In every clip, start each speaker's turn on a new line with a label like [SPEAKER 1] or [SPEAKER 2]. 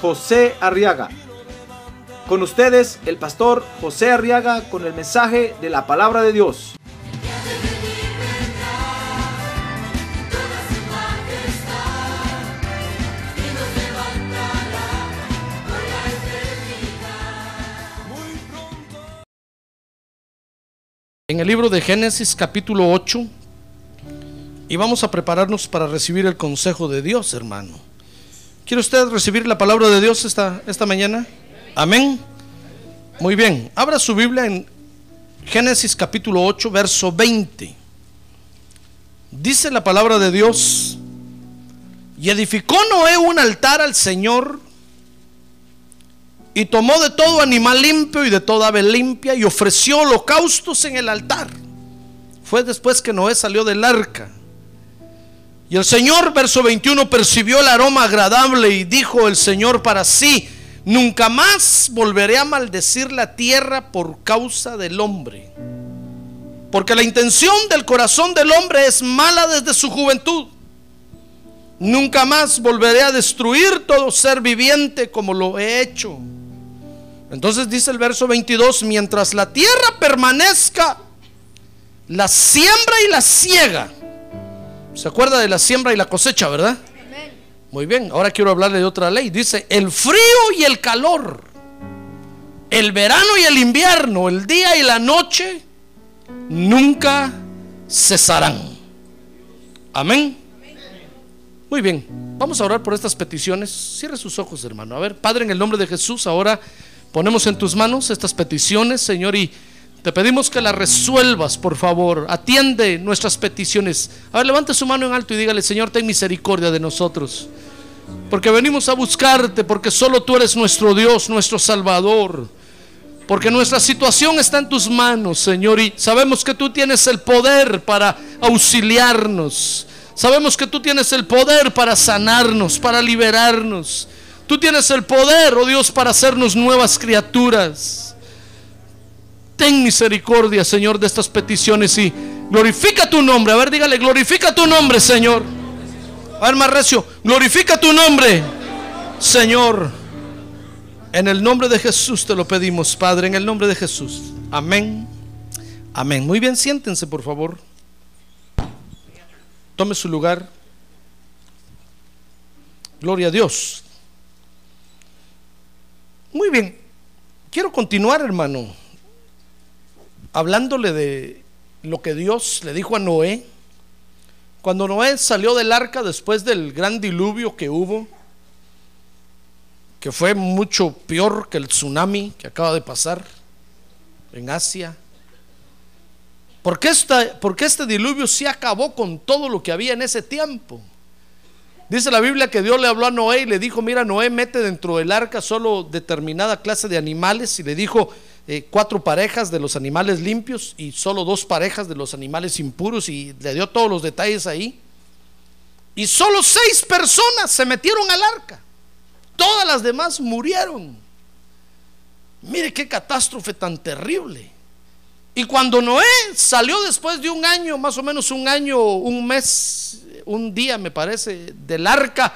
[SPEAKER 1] José Arriaga. Con ustedes, el pastor José Arriaga con el mensaje de la palabra de Dios.
[SPEAKER 2] en el libro de Génesis capítulo 8 y vamos a prepararnos para recibir el consejo de Dios, hermano. ¿Quiere usted recibir la palabra de Dios esta, esta mañana? Amén. Muy bien, abra su Biblia en Génesis capítulo 8, verso 20. Dice la palabra de Dios, y edificó Noé un altar al Señor y tomó de todo animal limpio y de toda ave limpia y ofreció holocaustos en el altar. Fue después que Noé salió del arca. Y el Señor, verso 21, percibió el aroma agradable y dijo el Señor para sí, nunca más volveré a maldecir la tierra por causa del hombre. Porque la intención del corazón del hombre es mala desde su juventud. Nunca más volveré a destruir todo ser viviente como lo he hecho. Entonces dice el verso 22, mientras la tierra permanezca, la siembra y la ciega. ¿Se acuerda de la siembra y la cosecha, verdad? Muy bien, ahora quiero hablarle de otra ley. Dice, el frío y el calor, el verano y el invierno, el día y la noche, nunca cesarán. Amén. Muy bien, vamos a orar por estas peticiones. Cierre sus ojos, hermano. A ver, Padre, en el nombre de Jesús, ahora Ponemos en tus manos estas peticiones, Señor, y te pedimos que las resuelvas, por favor. Atiende nuestras peticiones. A ver, levante su mano en alto y dígale, Señor, ten misericordia de nosotros. Porque venimos a buscarte, porque solo tú eres nuestro Dios, nuestro Salvador. Porque nuestra situación está en tus manos, Señor, y sabemos que tú tienes el poder para auxiliarnos. Sabemos que tú tienes el poder para sanarnos, para liberarnos. Tú tienes el poder, oh Dios, para hacernos nuevas criaturas. Ten misericordia, Señor, de estas peticiones y glorifica tu nombre. A ver, dígale, glorifica tu nombre, Señor. A ver, recio, glorifica tu nombre, Señor. En el nombre de Jesús te lo pedimos, Padre, en el nombre de Jesús. Amén. Amén. Muy bien, siéntense, por favor. Tome su lugar. Gloria a Dios. Muy bien, quiero continuar, hermano, hablándole de lo que Dios le dijo a Noé. Cuando Noé salió del arca después del gran diluvio que hubo, que fue mucho peor que el tsunami que acaba de pasar en Asia. Porque, esta, este diluvio sí acabó con todo lo que había en ese tiempo. Dice la Biblia que Dios le habló a Noé y le dijo, mira, Noé mete dentro del arca solo determinada clase de animales y le dijo eh, cuatro parejas de los animales limpios y solo dos parejas de los animales impuros y le dio todos los detalles ahí. Y solo seis personas se metieron al arca. Todas las demás murieron. Mire qué catástrofe tan terrible. Y cuando Noé salió después de un año, más o menos un año, un mes, un día me parece, del arca,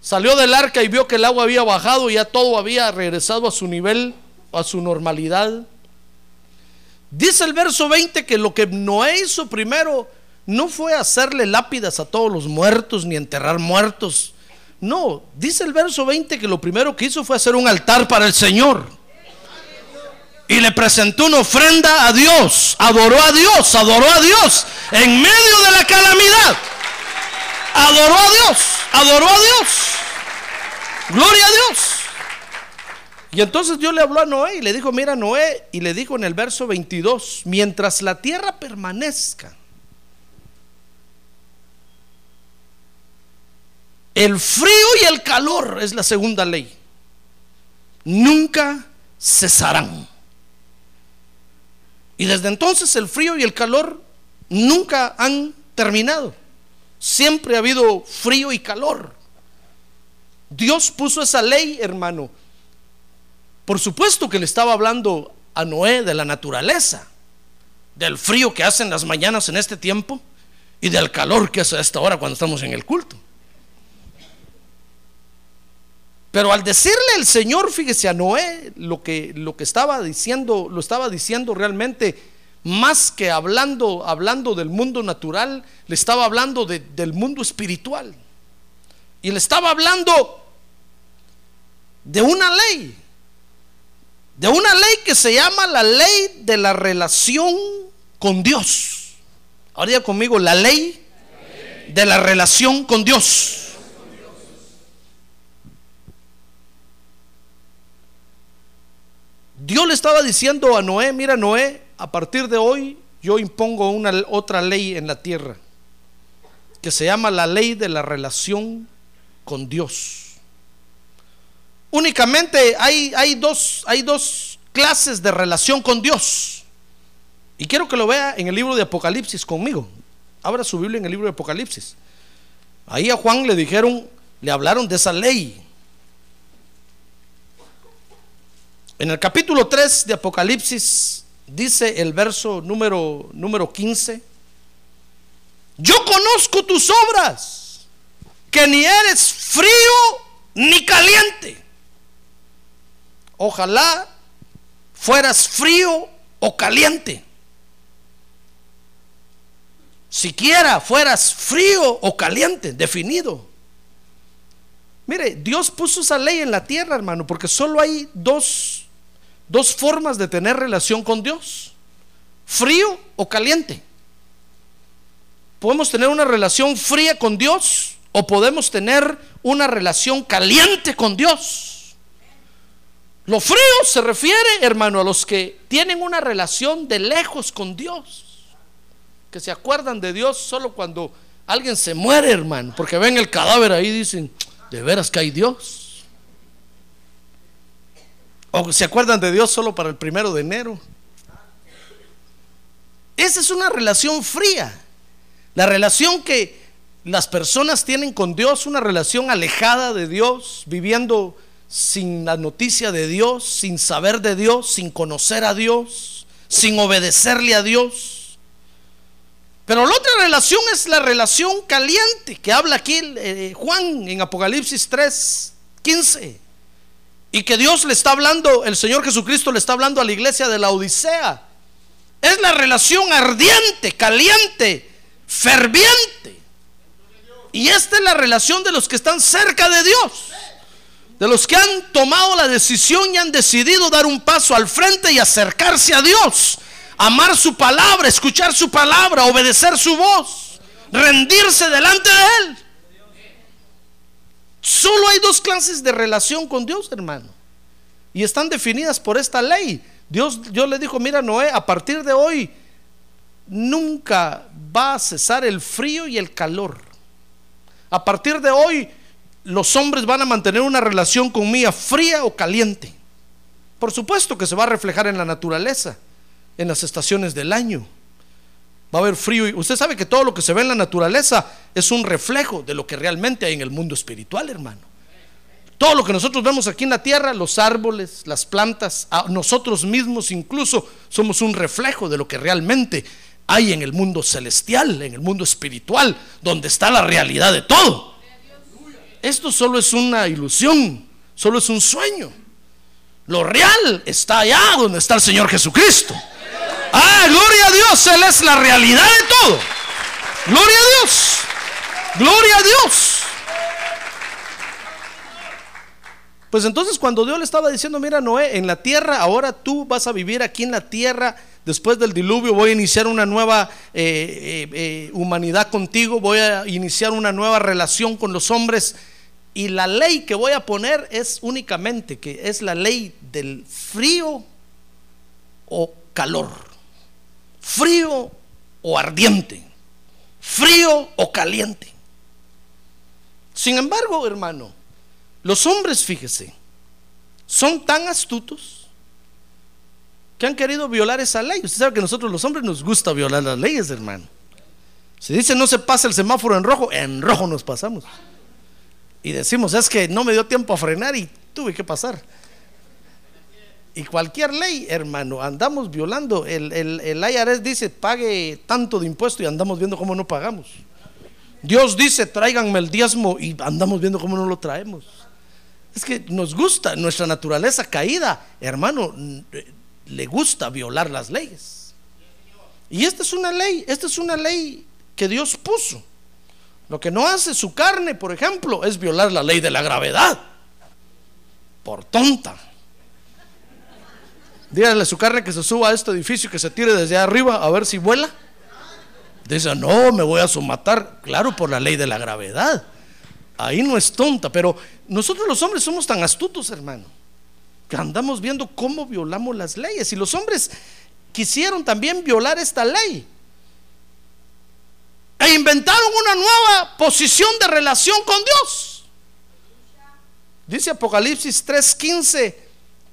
[SPEAKER 2] salió del arca y vio que el agua había bajado y ya todo había regresado a su nivel, a su normalidad. Dice el verso 20 que lo que Noé hizo primero no fue hacerle lápidas a todos los muertos ni enterrar muertos. No, dice el verso 20 que lo primero que hizo fue hacer un altar para el Señor y le presentó una ofrenda a Dios, adoró a Dios, adoró a Dios en medio de la calamidad. Adoró a Dios, adoró a Dios. Gloria a Dios. Y entonces Dios le habló a Noé y le dijo, mira Noé, y le dijo en el verso 22, mientras la tierra permanezca, el frío y el calor es la segunda ley. nunca cesarán. Y desde entonces el frío y el calor nunca han terminado. Siempre ha habido frío y calor. Dios puso esa ley, hermano. Por supuesto que le estaba hablando a Noé de la naturaleza, del frío que hacen las mañanas en este tiempo y del calor que hace a esta hora cuando estamos en el culto. Pero al decirle el Señor, fíjese a Noé, lo que, lo que estaba diciendo, lo estaba diciendo realmente más que hablando, hablando del mundo natural, le estaba hablando del mundo espiritual. Y le estaba hablando de una ley, de una ley que se llama la ley de la relación con Dios. Ahora conmigo, la ley de la relación con Dios. Dios le estaba diciendo a Noé, mira Noé, a partir de hoy yo impongo una otra ley en la tierra que se llama la ley de la relación con Dios. Únicamente hay, hay, dos, hay dos clases de relación con Dios. Y quiero que lo vea en el libro de Apocalipsis conmigo. Abra su Biblia en el libro de Apocalipsis. Ahí a Juan le dijeron, le hablaron de esa ley. En el capítulo 3 de Apocalipsis dice el verso número, número 15, yo conozco tus obras, que ni eres frío ni caliente. Ojalá fueras frío o caliente. Siquiera fueras frío o caliente, definido. Mire, Dios puso esa ley en la tierra, hermano, porque solo hay dos, dos formas de tener relación con Dios. Frío o caliente. Podemos tener una relación fría con Dios o podemos tener una relación caliente con Dios. Lo frío se refiere, hermano, a los que tienen una relación de lejos con Dios. Que se acuerdan de Dios solo cuando alguien se muere, hermano. Porque ven el cadáver ahí y dicen, de veras que hay Dios. O se acuerdan de Dios solo para el primero de enero. Esa es una relación fría. La relación que las personas tienen con Dios, una relación alejada de Dios, viviendo sin la noticia de Dios, sin saber de Dios, sin conocer a Dios, sin obedecerle a Dios. Pero la otra relación es la relación caliente que habla aquí eh, Juan en Apocalipsis 3, 15. Y que Dios le está hablando, el Señor Jesucristo le está hablando a la iglesia de la Odisea. Es la relación ardiente, caliente, ferviente. Y esta es la relación de los que están cerca de Dios de los que han tomado la decisión y han decidido dar un paso al frente y acercarse a Dios, amar su palabra, escuchar su palabra, obedecer su voz, rendirse delante de Él. Solo hay dos clases de relación con Dios, hermano. Y están definidas por esta ley. Dios, Dios le dijo, mira Noé, a partir de hoy nunca va a cesar el frío y el calor. A partir de hoy los hombres van a mantener una relación conmigo fría o caliente. Por supuesto que se va a reflejar en la naturaleza, en las estaciones del año. Va a haber frío y usted sabe que todo lo que se ve en la naturaleza es un reflejo de lo que realmente hay en el mundo espiritual, hermano. Todo lo que nosotros vemos aquí en la tierra, los árboles, las plantas, nosotros mismos incluso somos un reflejo de lo que realmente hay en el mundo celestial, en el mundo espiritual, donde está la realidad de todo. Esto solo es una ilusión, solo es un sueño. Lo real está allá donde está el Señor Jesucristo. Ah, gloria a Dios, Él es la realidad de todo. Gloria a Dios. Gloria a Dios. Pues entonces cuando Dios le estaba diciendo, mira Noé, en la tierra, ahora tú vas a vivir aquí en la tierra, después del diluvio voy a iniciar una nueva eh, eh, eh, humanidad contigo, voy a iniciar una nueva relación con los hombres y la ley que voy a poner es únicamente que es la ley del frío o calor. Frío o ardiente. Frío o caliente. Sin embargo, hermano, los hombres, fíjese, son tan astutos que han querido violar esa ley. Usted sabe que nosotros los hombres nos gusta violar las leyes, hermano. Si dice no se pasa el semáforo en rojo, en rojo nos pasamos. Y decimos, es que no me dio tiempo a frenar y tuve que pasar. Y cualquier ley, hermano, andamos violando. El, el, el IRS dice, pague tanto de impuesto y andamos viendo cómo no pagamos. Dios dice, tráiganme el diezmo y andamos viendo cómo no lo traemos. Es que nos gusta, nuestra naturaleza caída, hermano, le gusta violar las leyes. Y esta es una ley, esta es una ley que Dios puso. Lo que no hace su carne, por ejemplo, es violar la ley de la gravedad. Por tonta. Dígale a su carne que se suba a este edificio, que se tire desde arriba a ver si vuela. Dice, no, me voy a somatar, claro, por la ley de la gravedad. Ahí no es tonta, pero nosotros los hombres somos tan astutos, hermano, que andamos viendo cómo violamos las leyes. Y los hombres quisieron también violar esta ley. E inventaron una nueva posición de relación con Dios. Dice Apocalipsis 3:15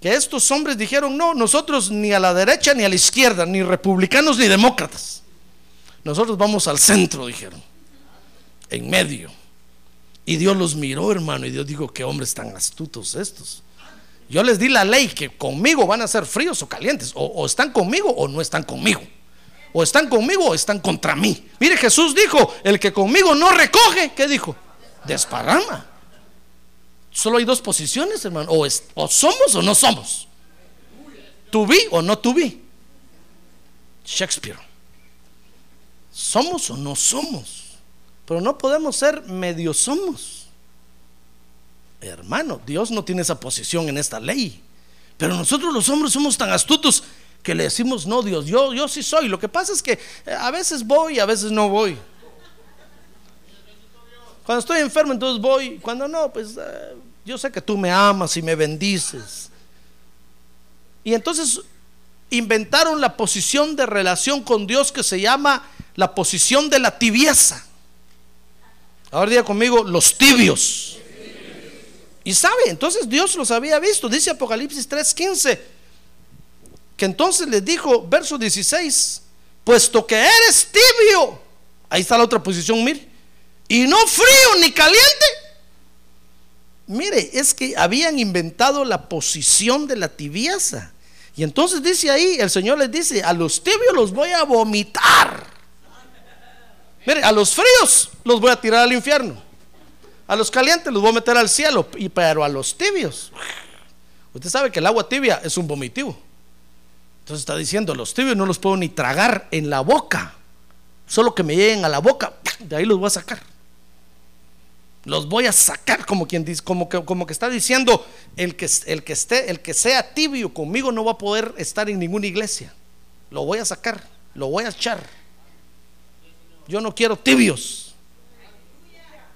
[SPEAKER 2] que estos hombres dijeron, no, nosotros ni a la derecha ni a la izquierda, ni republicanos ni demócratas. Nosotros vamos al centro, dijeron, en medio. Y Dios los miró, hermano, y Dios dijo, qué hombres tan astutos estos. Yo les di la ley que conmigo van a ser fríos o calientes, o, o están conmigo o no están conmigo. O están conmigo o están contra mí. Mire, Jesús dijo, el que conmigo no recoge, ¿qué dijo? Desparrama. Solo hay dos posiciones, hermano. O, o somos o no somos. To be o no to be. Shakespeare. Somos o no somos. Pero no podemos ser medio somos. Hermano, Dios no tiene esa posición en esta ley. Pero nosotros los hombres somos tan astutos que le decimos, no, Dios, yo, yo sí soy. Lo que pasa es que eh, a veces voy y a veces no voy. Cuando estoy enfermo, entonces voy. Cuando no, pues eh, yo sé que tú me amas y me bendices. Y entonces inventaron la posición de relación con Dios que se llama la posición de la tibieza. Ahora diga conmigo, los tibios. Y sabe, entonces Dios los había visto. Dice Apocalipsis 3:15 que entonces les dijo, verso 16, puesto que eres tibio, ahí está la otra posición, mire, y no frío ni caliente. Mire, es que habían inventado la posición de la tibieza. Y entonces dice ahí, el Señor les dice, a los tibios los voy a vomitar. Mire, a los fríos los voy a tirar al infierno. A los calientes los voy a meter al cielo. Y pero a los tibios, usted sabe que el agua tibia es un vomitivo. Entonces está diciendo, los tibios no los puedo ni tragar en la boca. Solo que me lleguen a la boca, de ahí los voy a sacar. Los voy a sacar como quien dice, como que, como que está diciendo, el que, el que esté, el que sea tibio conmigo no va a poder estar en ninguna iglesia. Lo voy a sacar, lo voy a echar. Yo no quiero tibios.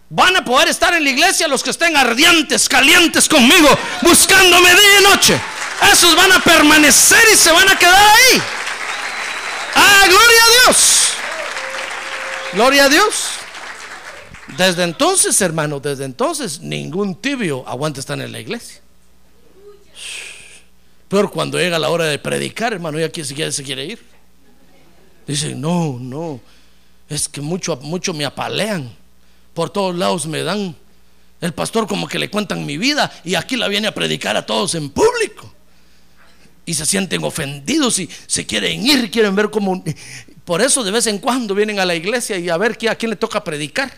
[SPEAKER 2] Van a poder estar en la iglesia los que estén ardientes, calientes conmigo, buscándome día y noche. Esos van a permanecer y se van a quedar ahí. Ah, gloria a Dios. Gloria a Dios. Desde entonces, hermano, desde entonces ningún tibio aguanta estar en la iglesia. Pero cuando llega la hora de predicar, hermano, ya siquiera se quiere ir. Dice, no, no, es que mucho, mucho me apalean. Por todos lados me dan. El pastor como que le cuentan mi vida y aquí la viene a predicar a todos en público. Y se sienten ofendidos y se quieren ir, quieren ver cómo... Por eso de vez en cuando vienen a la iglesia y a ver a quién le toca predicar.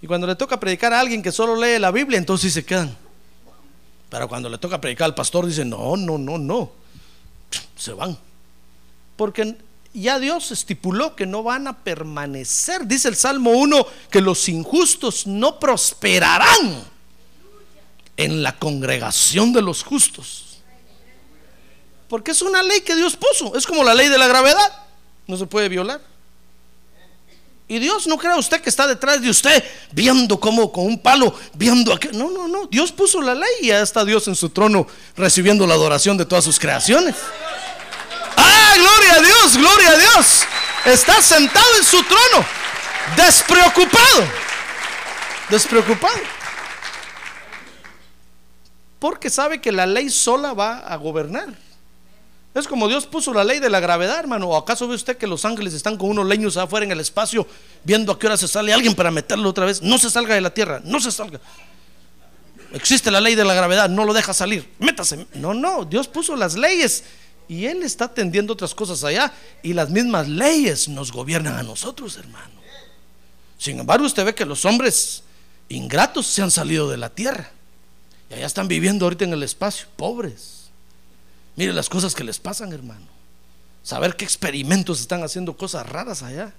[SPEAKER 2] Y cuando le toca predicar a alguien que solo lee la Biblia, entonces se quedan. Pero cuando le toca predicar al pastor, dicen, no, no, no, no. Se van. Porque ya Dios estipuló que no van a permanecer. Dice el Salmo 1 que los injustos no prosperarán en la congregación de los justos. Porque es una ley que Dios puso. Es como la ley de la gravedad. No se puede violar. Y Dios no crea usted que está detrás de usted viendo como con un palo, viendo aquí. No, no, no. Dios puso la ley y ya está Dios en su trono recibiendo la adoración de todas sus creaciones. Ah, gloria a Dios, gloria a Dios. Está sentado en su trono, despreocupado. Despreocupado. Porque sabe que la ley sola va a gobernar. Es como Dios puso la ley de la gravedad, hermano. ¿O acaso ve usted que los ángeles están con unos leños afuera en el espacio viendo a qué hora se sale alguien para meterlo otra vez? No se salga de la tierra, no se salga. Existe la ley de la gravedad, no lo deja salir. Métase. No, no, Dios puso las leyes y Él está atendiendo otras cosas allá y las mismas leyes nos gobiernan a nosotros, hermano. Sin embargo, usted ve que los hombres ingratos se han salido de la tierra y allá están viviendo ahorita en el espacio, pobres. Mire las cosas que les pasan, hermano. Saber qué experimentos están haciendo cosas raras allá.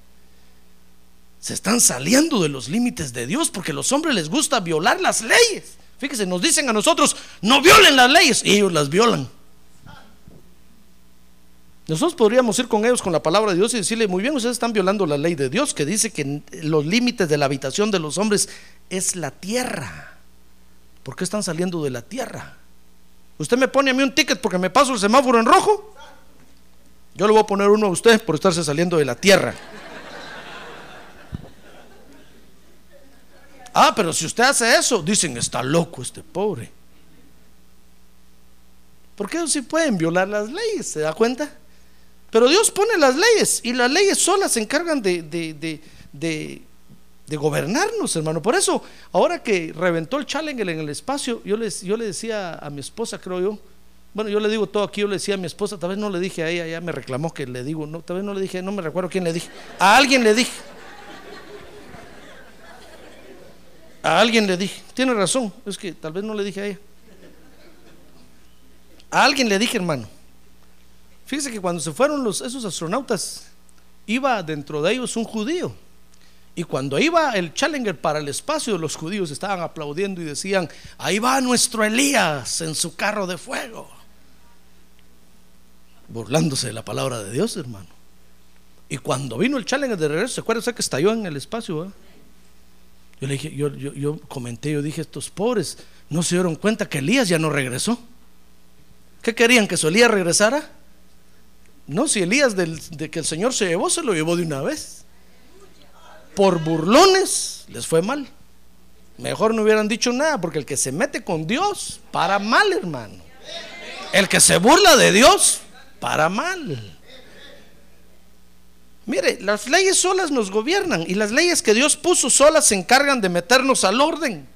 [SPEAKER 2] Se están saliendo de los límites de Dios porque a los hombres les gusta violar las leyes. Fíjese, nos dicen a nosotros, no violen las leyes, y ellos las violan. Nosotros podríamos ir con ellos con la palabra de Dios y decirle, muy bien, ustedes están violando la ley de Dios que dice que los límites de la habitación de los hombres es la tierra. ¿Por qué están saliendo de la tierra? Usted me pone a mí un ticket porque me paso el semáforo en rojo. Yo le voy a poner uno a usted por estarse saliendo de la tierra. Ah, pero si usted hace eso, dicen, está loco este pobre. Porque ellos sí pueden violar las leyes, ¿se da cuenta? Pero Dios pone las leyes y las leyes solas se encargan de, de, de de gobernarnos, hermano. Por eso, ahora que reventó el Challenger en el espacio, yo, les, yo le decía a mi esposa, creo yo, bueno, yo le digo todo aquí, yo le decía a mi esposa, tal vez no le dije a ella, ya me reclamó que le digo, no, tal vez no le dije, no me recuerdo quién le dije, a alguien le dije. A alguien le dije, tiene razón, es que tal vez no le dije a ella. A alguien le dije, hermano. Fíjese que cuando se fueron los, esos astronautas, iba dentro de ellos un judío. Y cuando iba el Challenger para el espacio, los judíos estaban aplaudiendo y decían, ahí va nuestro Elías en su carro de fuego. Burlándose de la palabra de Dios, hermano. Y cuando vino el Challenger de regreso, ¿se acuerda que estalló en el espacio? Yo le dije, yo, comenté, yo dije, estos pobres no se dieron cuenta que Elías ya no regresó. ¿Qué querían? ¿Que su Elías regresara? No, si Elías de que el Señor se llevó, se lo llevó de una vez por burlones les fue mal. Mejor no hubieran dicho nada, porque el que se mete con Dios, para mal, hermano. El que se burla de Dios, para mal. Mire, las leyes solas nos gobiernan y las leyes que Dios puso solas se encargan de meternos al orden.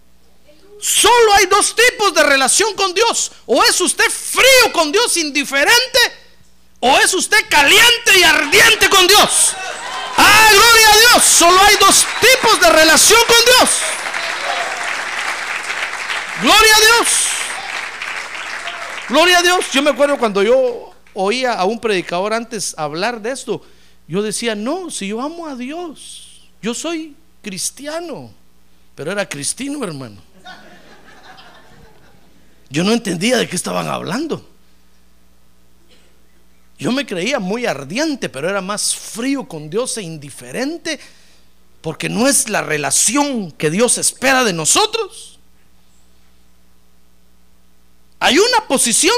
[SPEAKER 2] Solo hay dos tipos de relación con Dios. O es usted frío con Dios, indiferente, o es usted caliente y ardiente con Dios. Ah, gloria a Dios. Solo hay dos tipos de relación con Dios. Gloria a Dios. Gloria a Dios. Yo me acuerdo cuando yo oía a un predicador antes hablar de esto. Yo decía, no, si yo amo a Dios, yo soy cristiano. Pero era cristino, hermano. Yo no entendía de qué estaban hablando. Yo me creía muy ardiente, pero era más frío con Dios e indiferente, porque no es la relación que Dios espera de nosotros. Hay una posición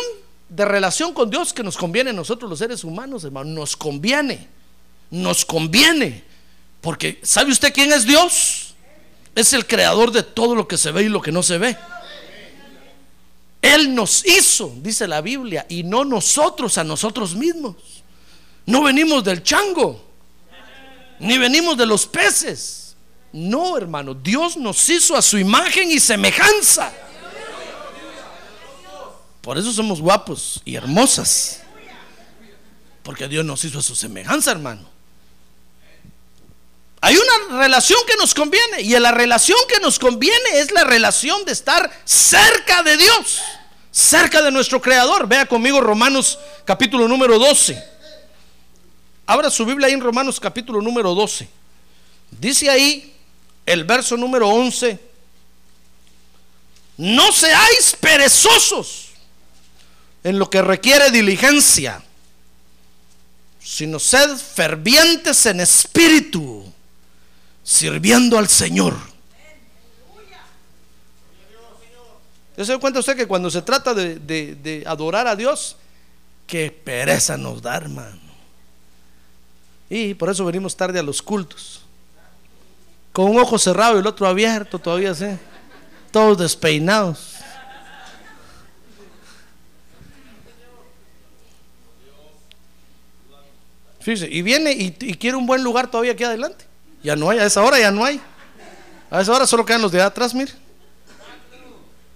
[SPEAKER 2] de relación con Dios que nos conviene a nosotros los seres humanos, hermano, nos conviene, nos conviene, porque ¿sabe usted quién es Dios? Es el creador de todo lo que se ve y lo que no se ve. Él nos hizo, dice la Biblia, y no nosotros a nosotros mismos. No venimos del chango, ni venimos de los peces. No, hermano, Dios nos hizo a su imagen y semejanza. Por eso somos guapos y hermosas. Porque Dios nos hizo a su semejanza, hermano. Hay una relación que nos conviene y la relación que nos conviene es la relación de estar cerca de Dios, cerca de nuestro Creador. Vea conmigo Romanos capítulo número 12. Abra su Biblia ahí en Romanos capítulo número 12. Dice ahí el verso número 11. No seáis perezosos en lo que requiere diligencia, sino sed fervientes en espíritu sirviendo al Señor. Yo se cuenta usted que cuando se trata de, de, adorar a Dios, qué pereza nos da, hermano. Y por eso venimos tarde a los cultos. Con un ojo cerrado y el otro abierto todavía, ¿sí? Todos despeinados. Y viene y quiere un buen lugar todavía aquí adelante. Ya no hay, a esa hora ya no hay. A esa hora solo quedan los de atrás, mire.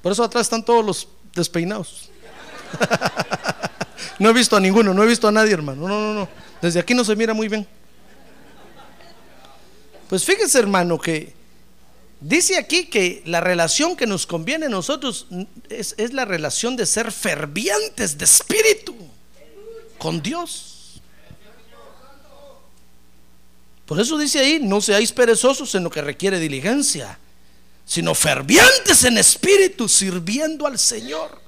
[SPEAKER 2] Por eso atrás están todos los despeinados. no he visto a ninguno, no he visto a nadie, hermano. No, no, no. Desde aquí no se mira muy bien. Pues fíjese, hermano, que dice aquí que la relación que nos conviene a nosotros es, es la relación de ser fervientes de espíritu con Dios. Por eso dice ahí, no seáis perezosos en lo que requiere diligencia, sino fervientes en espíritu, sirviendo al Señor.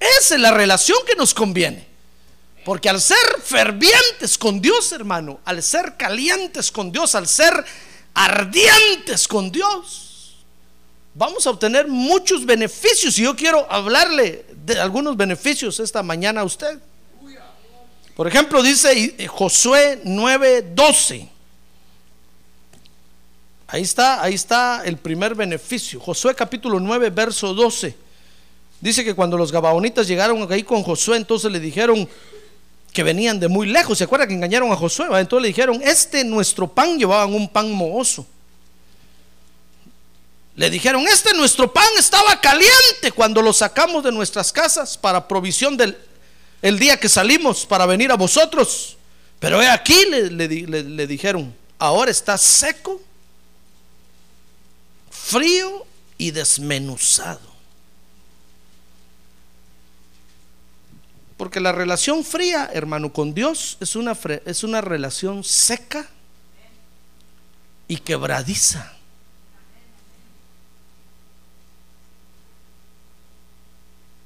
[SPEAKER 2] Esa es la relación que nos conviene. Porque al ser fervientes con Dios, hermano, al ser calientes con Dios, al ser ardientes con Dios, vamos a obtener muchos beneficios. Y yo quiero hablarle de algunos beneficios esta mañana a usted. Por ejemplo, dice Josué 9:12. Ahí está, ahí está el primer beneficio. Josué capítulo 9, verso 12. Dice que cuando los gabaonitas llegaron ahí con Josué, entonces le dijeron que venían de muy lejos. ¿Se acuerda que engañaron a Josué? Entonces le dijeron, este nuestro pan, llevaban un pan mohoso. Le dijeron, este nuestro pan estaba caliente cuando lo sacamos de nuestras casas para provisión del el día que salimos para venir a vosotros. Pero he aquí, le, le, dijeron, ahora está seco, frío y desmenuzado. Porque la relación fría, hermano, con Dios es una, es una relación seca y quebradiza.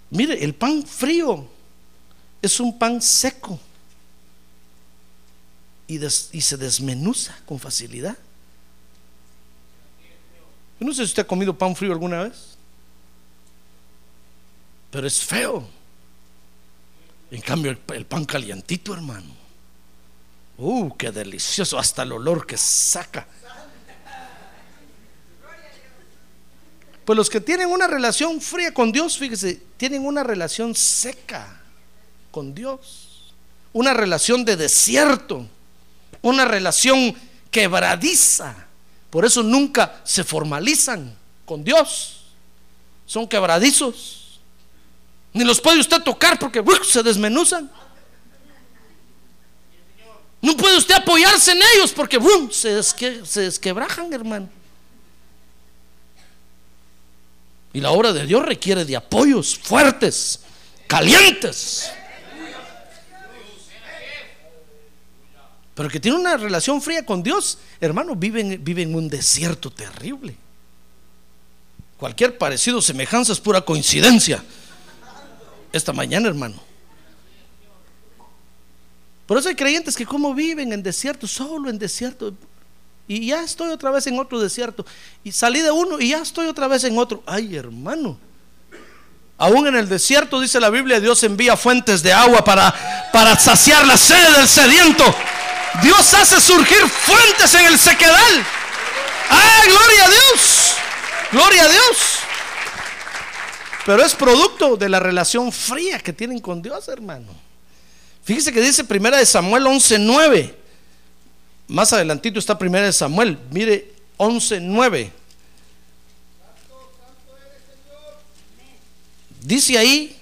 [SPEAKER 2] Mire, el pan frío es un pan seco y, se desmenuza con facilidad. Yo no sé si usted ha comido pan frío alguna vez, pero es feo. En cambio, el, pan calientito, hermano. Uh, qué delicioso, hasta el olor que saca. Pues los que tienen una relación fría con Dios, fíjese, tienen una relación seca con Dios. Una relación de desierto. Una relación quebradiza. Por eso nunca se formalizan con Dios. Son quebradizos. Ni los puede usted tocar porque se desmenuzan. No puede usted apoyarse en ellos porque se, se desquebrajan, hermano. Y la obra de Dios requiere de apoyos fuertes, calientes. Pero que tiene una relación fría con Dios, hermano, vive en, vive en un desierto terrible. Cualquier parecido, semejanza es pura coincidencia. Esta mañana, hermano. Por eso hay creyentes que como viven en desierto, solo en desierto. Y ya estoy otra vez en otro desierto. Y salí de uno y ya estoy otra vez en otro. Ay, hermano. Aún en el desierto, dice la Biblia, Dios envía fuentes de agua para, para saciar la sed del sediento. Dios hace surgir fuentes en el sequedal. ¡Ah, gloria a Dios! ¡Gloria a Dios! Pero es producto de la relación fría que tienen con Dios, hermano. Fíjese que dice primera de Samuel 11:9. Más adelantito está primera de Samuel. Mire 11:9. Dice ahí,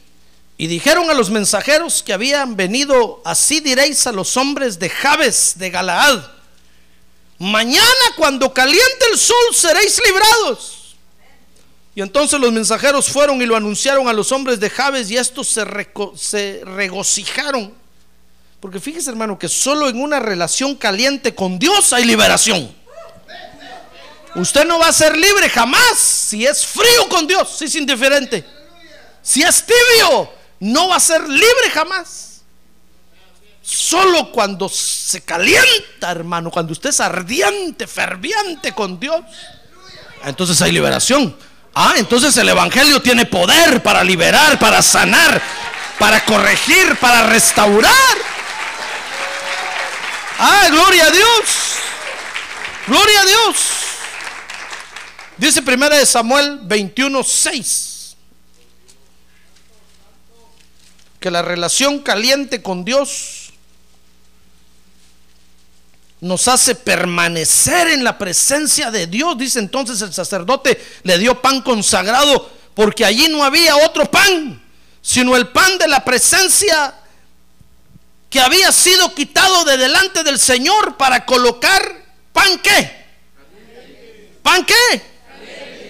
[SPEAKER 2] y dijeron a los mensajeros que habían venido, así diréis a los hombres de Jabes de Galaad, mañana cuando caliente el sol seréis librados. Y entonces los mensajeros fueron y lo anunciaron a los hombres de Jabes y estos se, se regocijaron. Porque fíjese hermano que solo en una relación caliente con Dios hay liberación. Usted no va a ser libre jamás si es frío con Dios, si es indiferente. Si es tibio, no va a ser libre jamás. Solo cuando se calienta, hermano, cuando usted es ardiente, ferviente con Dios, entonces hay liberación. Ah, entonces el Evangelio tiene poder para liberar, para sanar, para corregir, para restaurar. Ah, gloria a Dios. Gloria a Dios. Dice primera de Samuel 21, 6. Que la relación caliente con Dios nos hace permanecer en la presencia de Dios. Dice entonces el sacerdote le dio pan consagrado porque allí no había otro pan, sino el pan de la presencia que había sido quitado de delante del Señor para colocar pan qué? ¿Pan qué?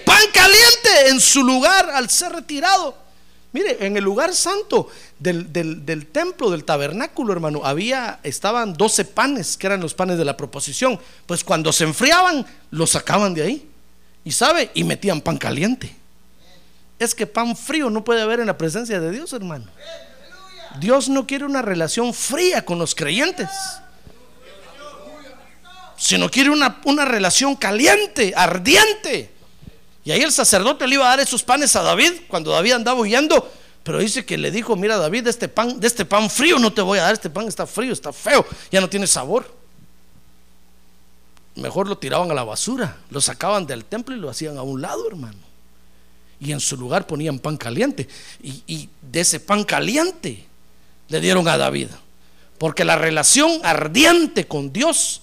[SPEAKER 2] Pan caliente en su lugar al ser retirado. Mire, en el lugar santo del, del, templo, del tabernáculo, hermano, había, estaban 12 panes, que eran los panes de la proposición. Pues cuando se enfriaban, los sacaban de ahí. Y sabe, y metían pan caliente. Es que pan frío no puede haber en la presencia de Dios, hermano. Dios no quiere una relación fría con los creyentes, sino quiere una, una relación caliente, ardiente. Y ahí el sacerdote le iba a dar esos panes a David cuando David andaba huyendo. Pero dice que le dijo, mira David, de este pan, de este pan frío no te voy a dar, este pan está frío, está feo, ya no tiene sabor. Mejor lo tiraban a la basura, lo sacaban del templo y lo hacían a un lado, hermano. Y en su lugar ponían pan caliente. Y, y de ese pan caliente le dieron a David. Porque la relación ardiente con Dios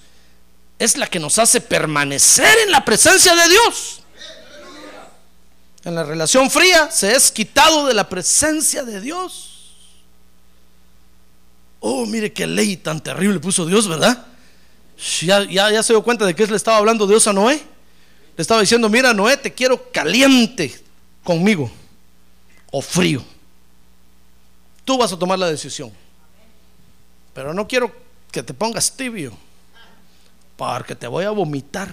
[SPEAKER 2] es la que nos hace permanecer en la presencia de Dios. En la relación fría se es quitado de la presencia de Dios. Oh, mire qué ley tan terrible puso Dios, ¿verdad? Ya, ya, se dio cuenta de que le estaba hablando Dios a Noé. Le estaba diciendo, mira Noé, te quiero caliente conmigo o frío. Tú vas a tomar la decisión. Pero no quiero que te pongas tibio, porque te voy a vomitar.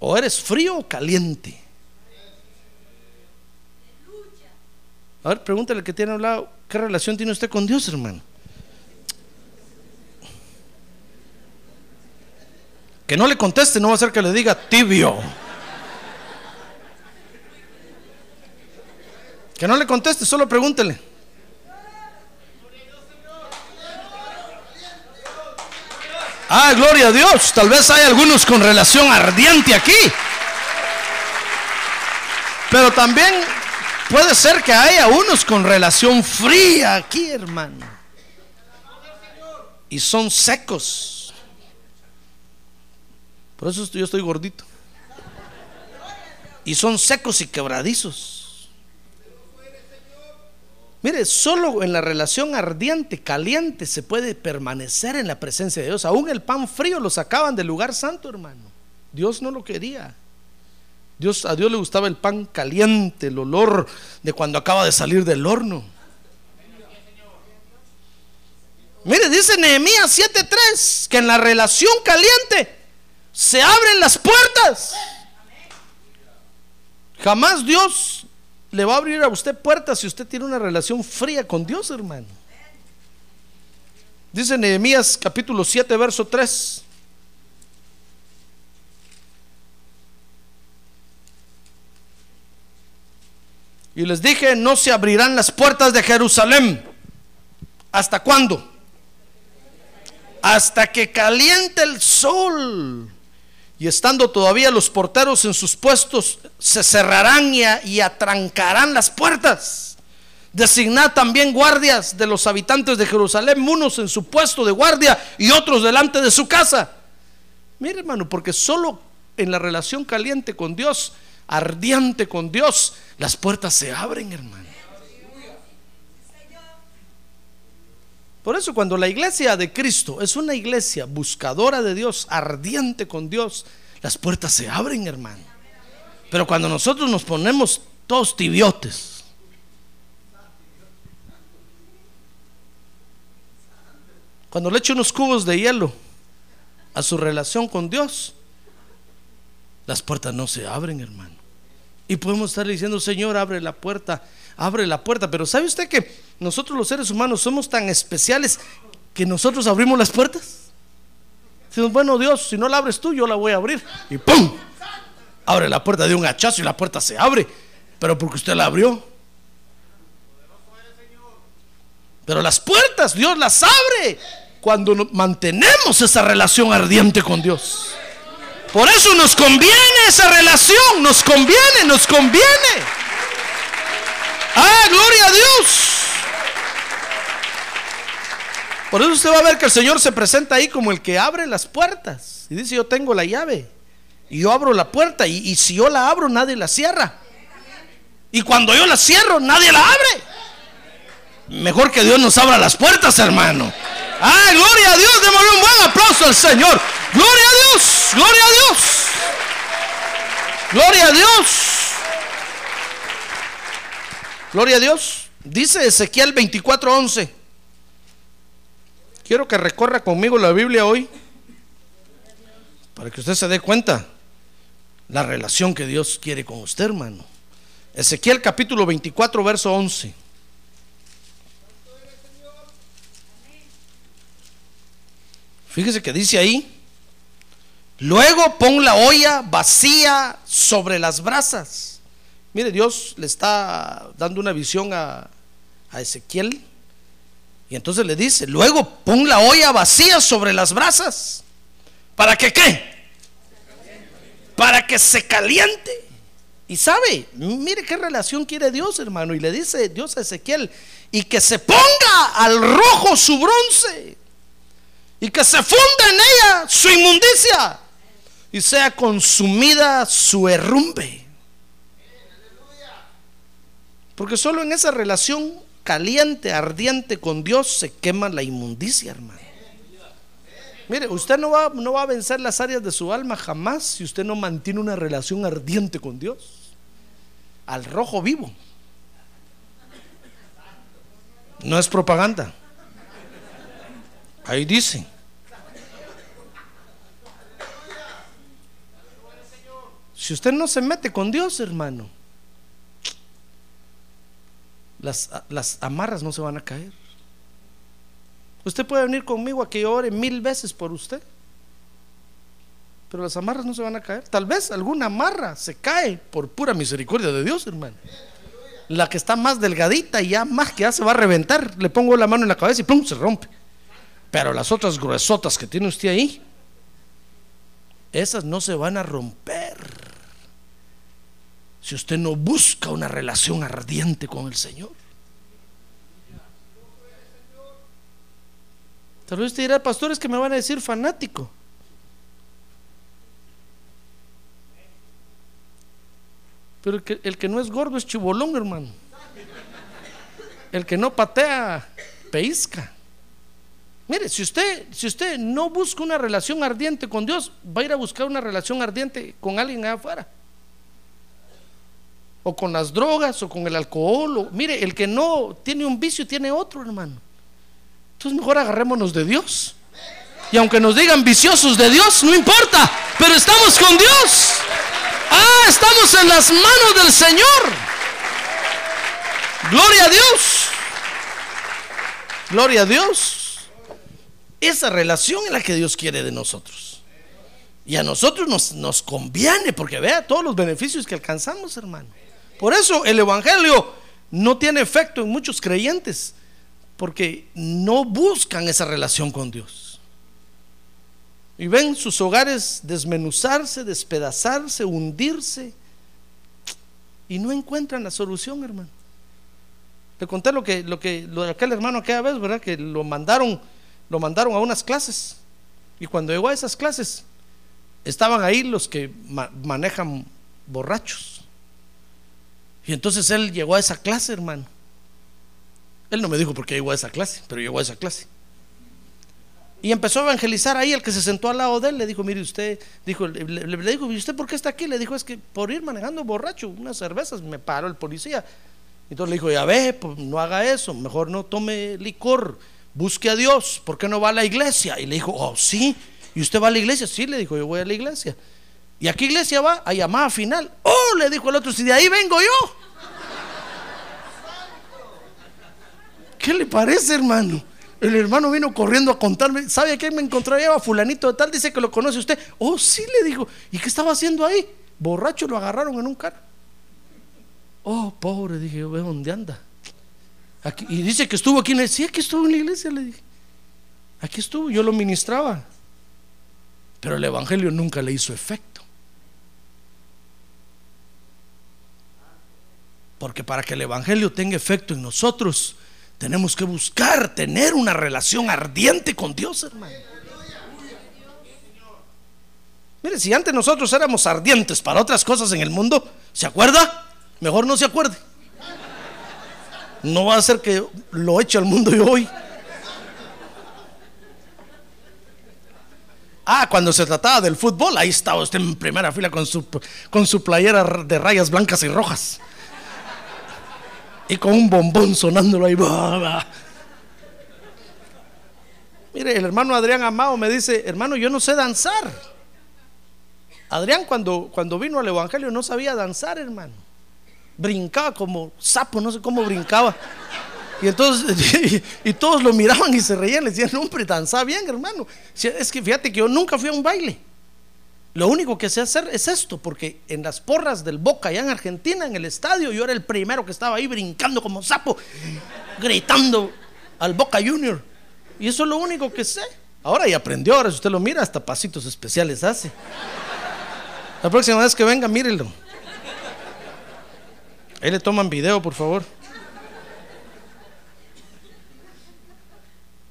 [SPEAKER 2] O eres frío o caliente. A ver, pregúntale que tiene hablado, ¿qué relación tiene usted con Dios, hermano? Que no le conteste, no va a ser que le diga tibio. Que no le conteste, solo pregúntele. Ah, gloria a Dios. Tal vez hay algunos con relación ardiente aquí. Pero también puede ser que haya unos con relación fría aquí, hermano. Y son secos. Por eso yo estoy gordito. Y son secos y quebradizos. Mire, solo en la relación ardiente, caliente, se puede permanecer en la presencia de Dios. Aún el pan frío lo sacaban del lugar santo, hermano. Dios no lo quería. Dios, a Dios le gustaba el pan caliente, el olor de cuando acaba de salir del horno. Mire, dice Nehemías 7:3 que en la relación caliente se abren las puertas. Jamás Dios le va a abrir a usted puertas si usted tiene una relación fría con Dios, hermano. Dice Nehemías capítulo 7, verso 3. Y les dije, no se abrirán las puertas de Jerusalén. ¿Hasta cuándo? Hasta que caliente el sol y estando todavía los porteros en sus puestos, se cerrarán y, atrancarán las puertas. Designad también guardias de los habitantes de Jerusalén, unos en su puesto de guardia y otros delante de su casa. Mire hermano, porque solo en la relación caliente con Dios, ardiente con Dios, las puertas se abren, hermano. Por eso cuando la iglesia de Cristo es una iglesia buscadora de Dios, ardiente con Dios, las puertas se abren, hermano. Pero cuando nosotros nos ponemos todos tibiotes, cuando le echo unos cubos de hielo a su relación con Dios, las puertas no se abren, hermano. Y podemos estar diciendo, Señor, abre la puerta, abre la puerta. Pero ¿sabe usted que nosotros los seres humanos somos tan especiales que nosotros abrimos las puertas? Decimos, bueno Dios, si no la abres tú, yo la voy a abrir. Y ¡pum! Abre la puerta de un hachazo y la puerta se abre. Pero porque usted la abrió. Pero las puertas Dios las abre cuando mantenemos esa relación ardiente con Dios. Por eso nos conviene esa relación, nos conviene, nos conviene. Ah, gloria a Dios. Por eso usted va a ver que el Señor se presenta ahí como el que abre las puertas. Y dice, yo tengo la llave. Y yo abro la puerta. Y, y si yo la abro, nadie la cierra. Y cuando yo la cierro, nadie la abre. Mejor que Dios nos abra las puertas, hermano. ¡Ay, gloria a Dios! Démosle un buen aplauso al Señor. ¡Gloria a Dios! ¡Gloria a Dios! ¡Gloria a Dios! ¡Gloria a Dios! Dice Ezequiel 24:11. Quiero que recorra conmigo la Biblia hoy para que usted se dé cuenta la relación que Dios quiere con usted, hermano. Ezequiel capítulo 24, verso 11. Fíjese que dice ahí, luego pon la olla vacía sobre las brasas. Mire, Dios le está dando una visión a, a Ezequiel. Y entonces le dice, luego pon la olla vacía sobre las brasas. ¿Para que qué? Para que se caliente. Y sabe, mire qué relación quiere Dios, hermano. Y le dice Dios a Ezequiel, y que se ponga al rojo su bronce y que se funda en ella su inmundicia y sea consumida su herrumbe. Porque solo en esa relación caliente, ardiente con Dios se quema la inmundicia, hermano. Mire, usted no va, no va a vencer las áreas de su alma jamás si usted no mantiene una relación ardiente con Dios. Al rojo vivo. No es propaganda. Ahí dice. Si usted no se mete con Dios, hermano, las, las amarras no se van a caer. Usted puede venir conmigo a que yo ore mil veces por usted, pero las amarras no se van a caer. Tal vez alguna amarra se cae por pura misericordia de Dios, hermano. La que está más delgadita y ya más que ya se va a reventar, le pongo la mano en la cabeza y ¡pum! se rompe. Pero las otras gruesotas que tiene usted ahí, esas no se van a romper. Si usted no busca una relación ardiente con el Señor. Tal vez usted dirá, pastores que me van a decir fanático. Pero el que, el que no es gordo es chibolón, hermano. El que no patea, peisca. Mire, si usted, si usted no busca una relación ardiente con Dios, va a ir a buscar una relación ardiente con alguien allá afuera. O con las drogas, o con el alcohol. mire, el que no tiene un vicio tiene otro, hermano. Entonces mejor agarrémonos de Dios. Y aunque nos digan viciosos de Dios, no importa, pero estamos con Dios. Ah, estamos en las manos del Señor. Gloria a Dios. Gloria a Dios. Esa relación es la que Dios quiere de nosotros. Y a nosotros nos, nos conviene, porque vea todos los beneficios que alcanzamos, hermano. Por eso el Evangelio no tiene efecto en muchos creyentes, porque no buscan esa relación con Dios. Y ven sus hogares desmenuzarse, despedazarse, hundirse, y no encuentran la solución, hermano. Le conté lo que, lo que, lo de aquel hermano aquella vez, ¿verdad? Que lo mandaron lo mandaron a unas clases. Y cuando llegó a esas clases, estaban ahí los que manejan borrachos. Y entonces él llegó a esa clase, hermano. Él no me dijo por qué llegó a esa clase, pero llegó a esa clase. Y empezó a evangelizar ahí, el que se sentó al lado de él, le dijo, mire usted, dijo, le, le dijo, ¿y usted por qué está aquí? Le dijo, es que por ir manejando borracho, unas cervezas, me paró el policía. Entonces le dijo, ya ve, pues no haga eso, mejor no tome licor busque a Dios, ¿por qué no va a la iglesia? Y le dijo, oh, sí, ¿y usted va a la iglesia? Sí, le dijo, yo voy a la iglesia. ¿Y a qué iglesia va? A llamada final. Oh, le dijo el otro, si de ahí vengo yo. ¿Qué le parece, hermano? El hermano vino corriendo a contarme, ¿sabe a quién me encontró? a fulanito de tal, dice que lo conoce usted. Oh, sí, le dijo. ¿Y qué estaba haciendo ahí? Borracho lo agarraron en un carro. Oh, pobre, dije, yo veo dónde anda y dice que estuvo aquí. Le decía que estuvo en la iglesia. Le dije, aquí estuvo, yo lo ministraba. Pero el Evangelio nunca le hizo efecto. Porque para que el Evangelio tenga efecto en nosotros, Tenemos que buscar tener una relación ardiente con Dios, hermano. Mire, si antes nosotros éramos ardientes para otras cosas en el mundo, ¿se acuerda? Mejor no se acuerde. No va a ser que lo eche al mundo yo hoy. Ah, cuando se trataba del fútbol, ahí estaba usted en primera fila con su, con su playera de rayas blancas y rojas. Y con un bombón sonándolo ahí. Mire, el hermano Adrián Amado me dice, hermano, yo no sé danzar. Adrián cuando, cuando vino al Evangelio no sabía danzar, hermano. Brincaba como sapo, no sé cómo brincaba. Y entonces, y, todos lo miraban y se reían, le decían, hombre, danza bien, hermano. Es que fíjate que yo nunca fui a un baile. Lo único que sé hacer es esto, porque en las porras del Boca, allá en Argentina, en el estadio, yo era el primero que estaba ahí brincando como sapo, gritando al Boca Junior. Y eso es lo único que sé. Ahora ya aprendió, ahora si usted lo mira, hasta pasitos especiales hace. La próxima vez que venga, mírelo. Ahí le toman video, por favor.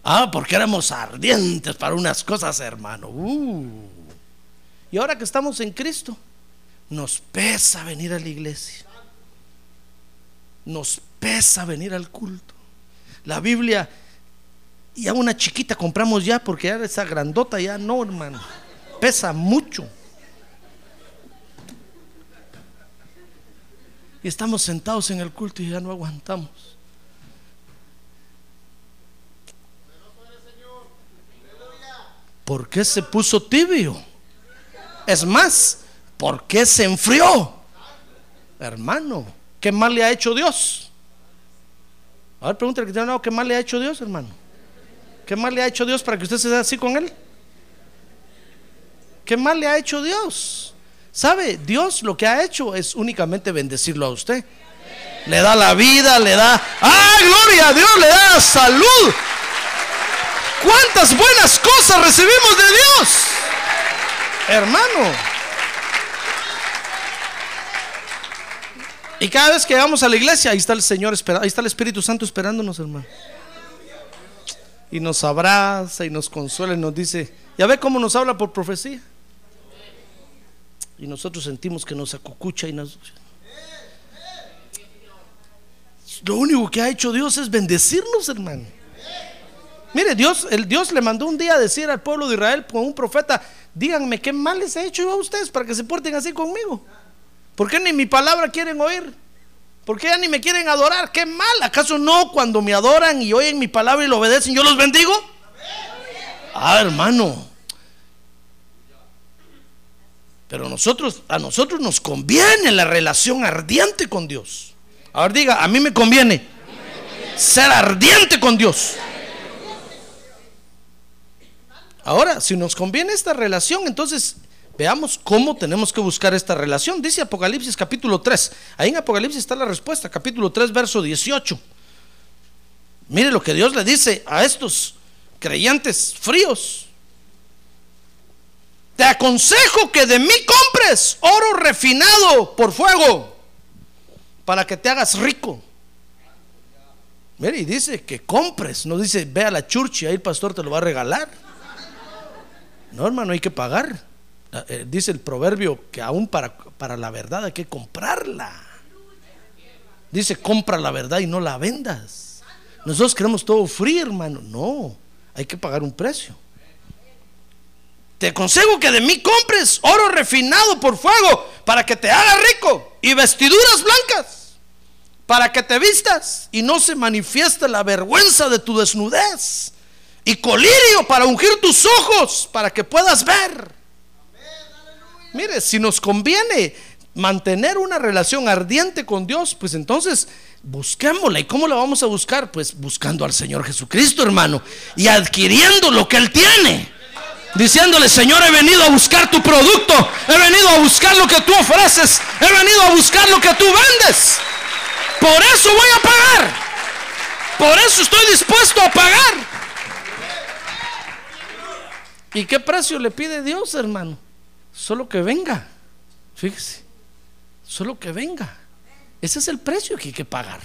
[SPEAKER 2] Ah, porque éramos ardientes para unas cosas, hermano. Uh. Y ahora que estamos en Cristo, nos pesa venir a la iglesia. Nos pesa venir al culto. La Biblia, ya una chiquita compramos ya, porque ya esa grandota ya no, hermano. Pesa mucho. Y estamos sentados en el culto y ya no aguantamos. ¿Por qué se puso tibio? Es más, ¿por qué se enfrió? Hermano, ¿qué mal le ha hecho Dios? A ver, pregúntale que tiene ¿qué mal le ha hecho Dios, hermano? ¿Qué mal le ha hecho Dios para que usted se dé así con él? ¿Qué mal le ha hecho Dios? ¿Sabe? Dios lo que ha hecho es únicamente bendecirlo a usted. Le da la vida, le da... ¡Ah, gloria a Dios! Le da salud. ¿Cuántas buenas cosas recibimos de Dios? Hermano. Y cada vez que vamos a la iglesia, ahí está el Señor esperando, ahí está el Espíritu Santo esperándonos, hermano. Y nos abraza y nos consuela y nos dice, ya ve cómo nos habla por profecía. Y nosotros sentimos que nos acucucha y nos... Lo único que ha hecho Dios es bendecirnos, hermano. Mire, Dios, el Dios le mandó un día a decir al pueblo de Israel con un profeta, díganme qué mal les he hecho yo a ustedes para que se porten así conmigo. ¿Por qué ni mi palabra quieren oír? ¿Por qué ya ni me quieren adorar? ¿Qué mal? ¿Acaso no cuando me adoran y oyen mi palabra y lo obedecen, yo los bendigo? Ah, hermano. Pero a nosotros nos conviene la relación ardiente con Dios. Ahora diga, a mí me conviene ser ardiente con Dios. Ahora, si nos conviene esta relación, entonces veamos cómo tenemos que buscar esta relación. Dice Apocalipsis capítulo 3. Ahí en Apocalipsis está la respuesta, capítulo 3, verso 18. Mire lo que Dios le dice a estos creyentes fríos. Te aconsejo que de mí compres oro refinado por fuego para que te hagas rico. Mire, y dice que compres, no dice ve a la church y ahí el pastor te lo va a regalar. No, hermano, hay que pagar. Ah, eh, dice el proverbio que aún para, para la verdad hay que comprarla. Dice, compra la verdad y no la vendas. Nosotros queremos todo frío, hermano. No, hay que pagar un precio. Te aconsejo que de mí compres oro refinado por fuego para que te haga rico y vestiduras blancas para que te vistas y no se manifieste la vergüenza de tu desnudez y colirio para ungir tus ojos para que puedas ver. Mire, si nos conviene mantener una relación ardiente con Dios, pues entonces busquémosla. ¿Y cómo la vamos a buscar? Pues buscando al Señor Jesucristo, hermano, y adquiriendo lo que Él tiene. Diciéndole, Señor, he venido a buscar tu producto, he venido a buscar lo que tú ofreces, he venido a buscar lo que tú vendes. Por eso voy a pagar. Por eso estoy dispuesto a pagar. ¿Y qué precio le pide Dios, hermano? Solo que venga. Fíjese. Solo que venga. Ese es el precio que hay que pagar.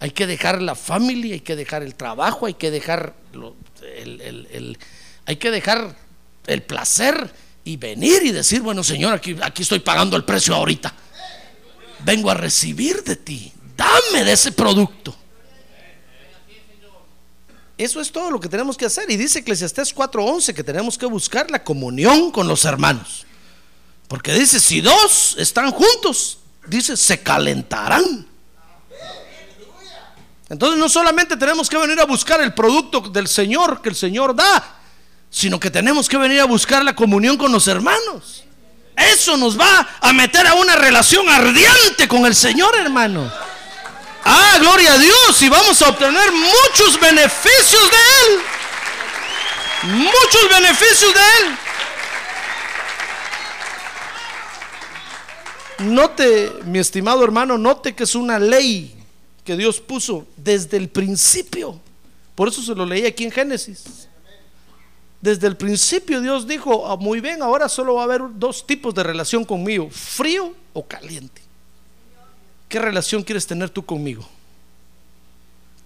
[SPEAKER 2] Hay que dejar la familia, hay que dejar el trabajo, hay que dejar el, hay que dejar el placer y venir y decir, bueno Señor, aquí, aquí estoy pagando el precio ahorita. Vengo a recibir de ti. Dame de ese producto. Eso es todo lo que tenemos que hacer. Y dice Eclesiastés 4:11 que tenemos que buscar la comunión con los hermanos. Porque dice, si dos están juntos, dice, se calentarán. Entonces no solamente tenemos que venir a buscar el producto del Señor que el Señor da, sino que tenemos que venir a buscar la comunión con los hermanos. Eso nos va a meter a una relación ardiente con el Señor, hermano. Ah, gloria a Dios, y vamos a obtener muchos beneficios de Él. Muchos beneficios de Él. Note, mi estimado hermano, note que es una ley que Dios puso desde el principio. Por eso se lo leí aquí en Génesis. Desde el principio Dios dijo, ah, muy bien, ahora solo va a haber dos tipos de relación conmigo, frío o caliente. ¿Qué relación quieres tener tú conmigo?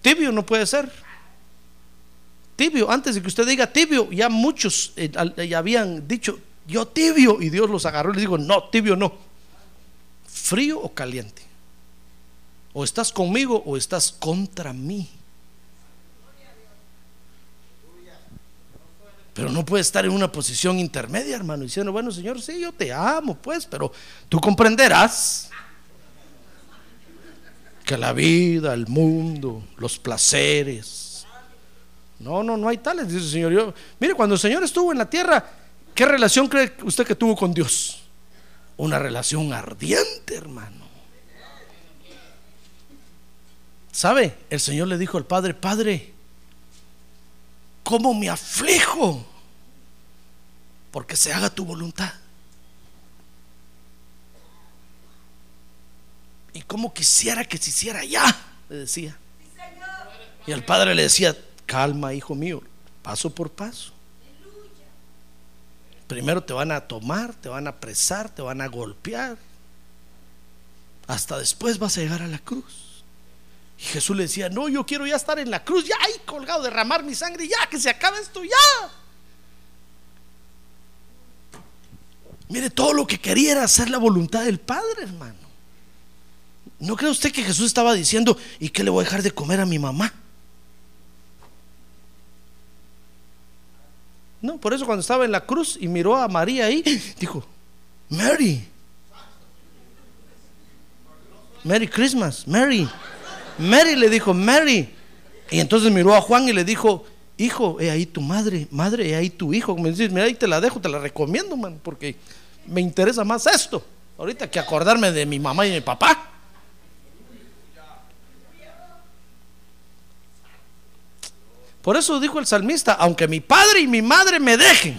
[SPEAKER 2] Tibio no puede ser. Tibio, antes de que usted diga tibio, ya muchos eh, ya habían dicho, yo tibio, y Dios los agarró y les dijo, no, tibio no frío o caliente. O estás conmigo o estás contra mí. Pero no puedes estar en una posición intermedia, hermano, diciendo, bueno, Señor, sí, yo te amo, pues, pero tú comprenderás que la vida, el mundo, los placeres. No, no, no hay tales, dice el Señor. Yo, mire, cuando el Señor estuvo en la tierra, ¿qué relación cree usted que tuvo con Dios? una relación ardiente, hermano. ¿Sabe? El Señor le dijo al Padre, Padre, ¿cómo me aflijo? Porque se haga tu voluntad. Y como quisiera que se hiciera ya, le decía. Y al Padre le decía, calma, hijo mío, paso por paso. Primero te van a tomar, te van a apresar, te van a golpear. Hasta después vas a llegar a la cruz. Y Jesús le decía, no, yo quiero ya estar en la cruz, ya ahí colgado, derramar mi sangre, ya, que se acabe esto, ya. Mire, todo lo que quería era hacer la voluntad del Padre, hermano. ¿No cree usted que Jesús estaba diciendo, ¿y qué le voy a dejar de comer a mi mamá? No, por eso cuando estaba en la cruz y miró a María ahí, dijo, Mary. Merry Christmas, Mary. Mary le dijo, Mary. Y entonces miró a Juan y le dijo, hijo, he ahí tu madre, madre, he ahí tu hijo. Me dice, mira, ahí te la dejo, te la recomiendo, man, porque me interesa más esto. Ahorita que acordarme de mi mamá y mi papá. Por eso dijo el salmista, aunque mi padre y mi madre me dejen,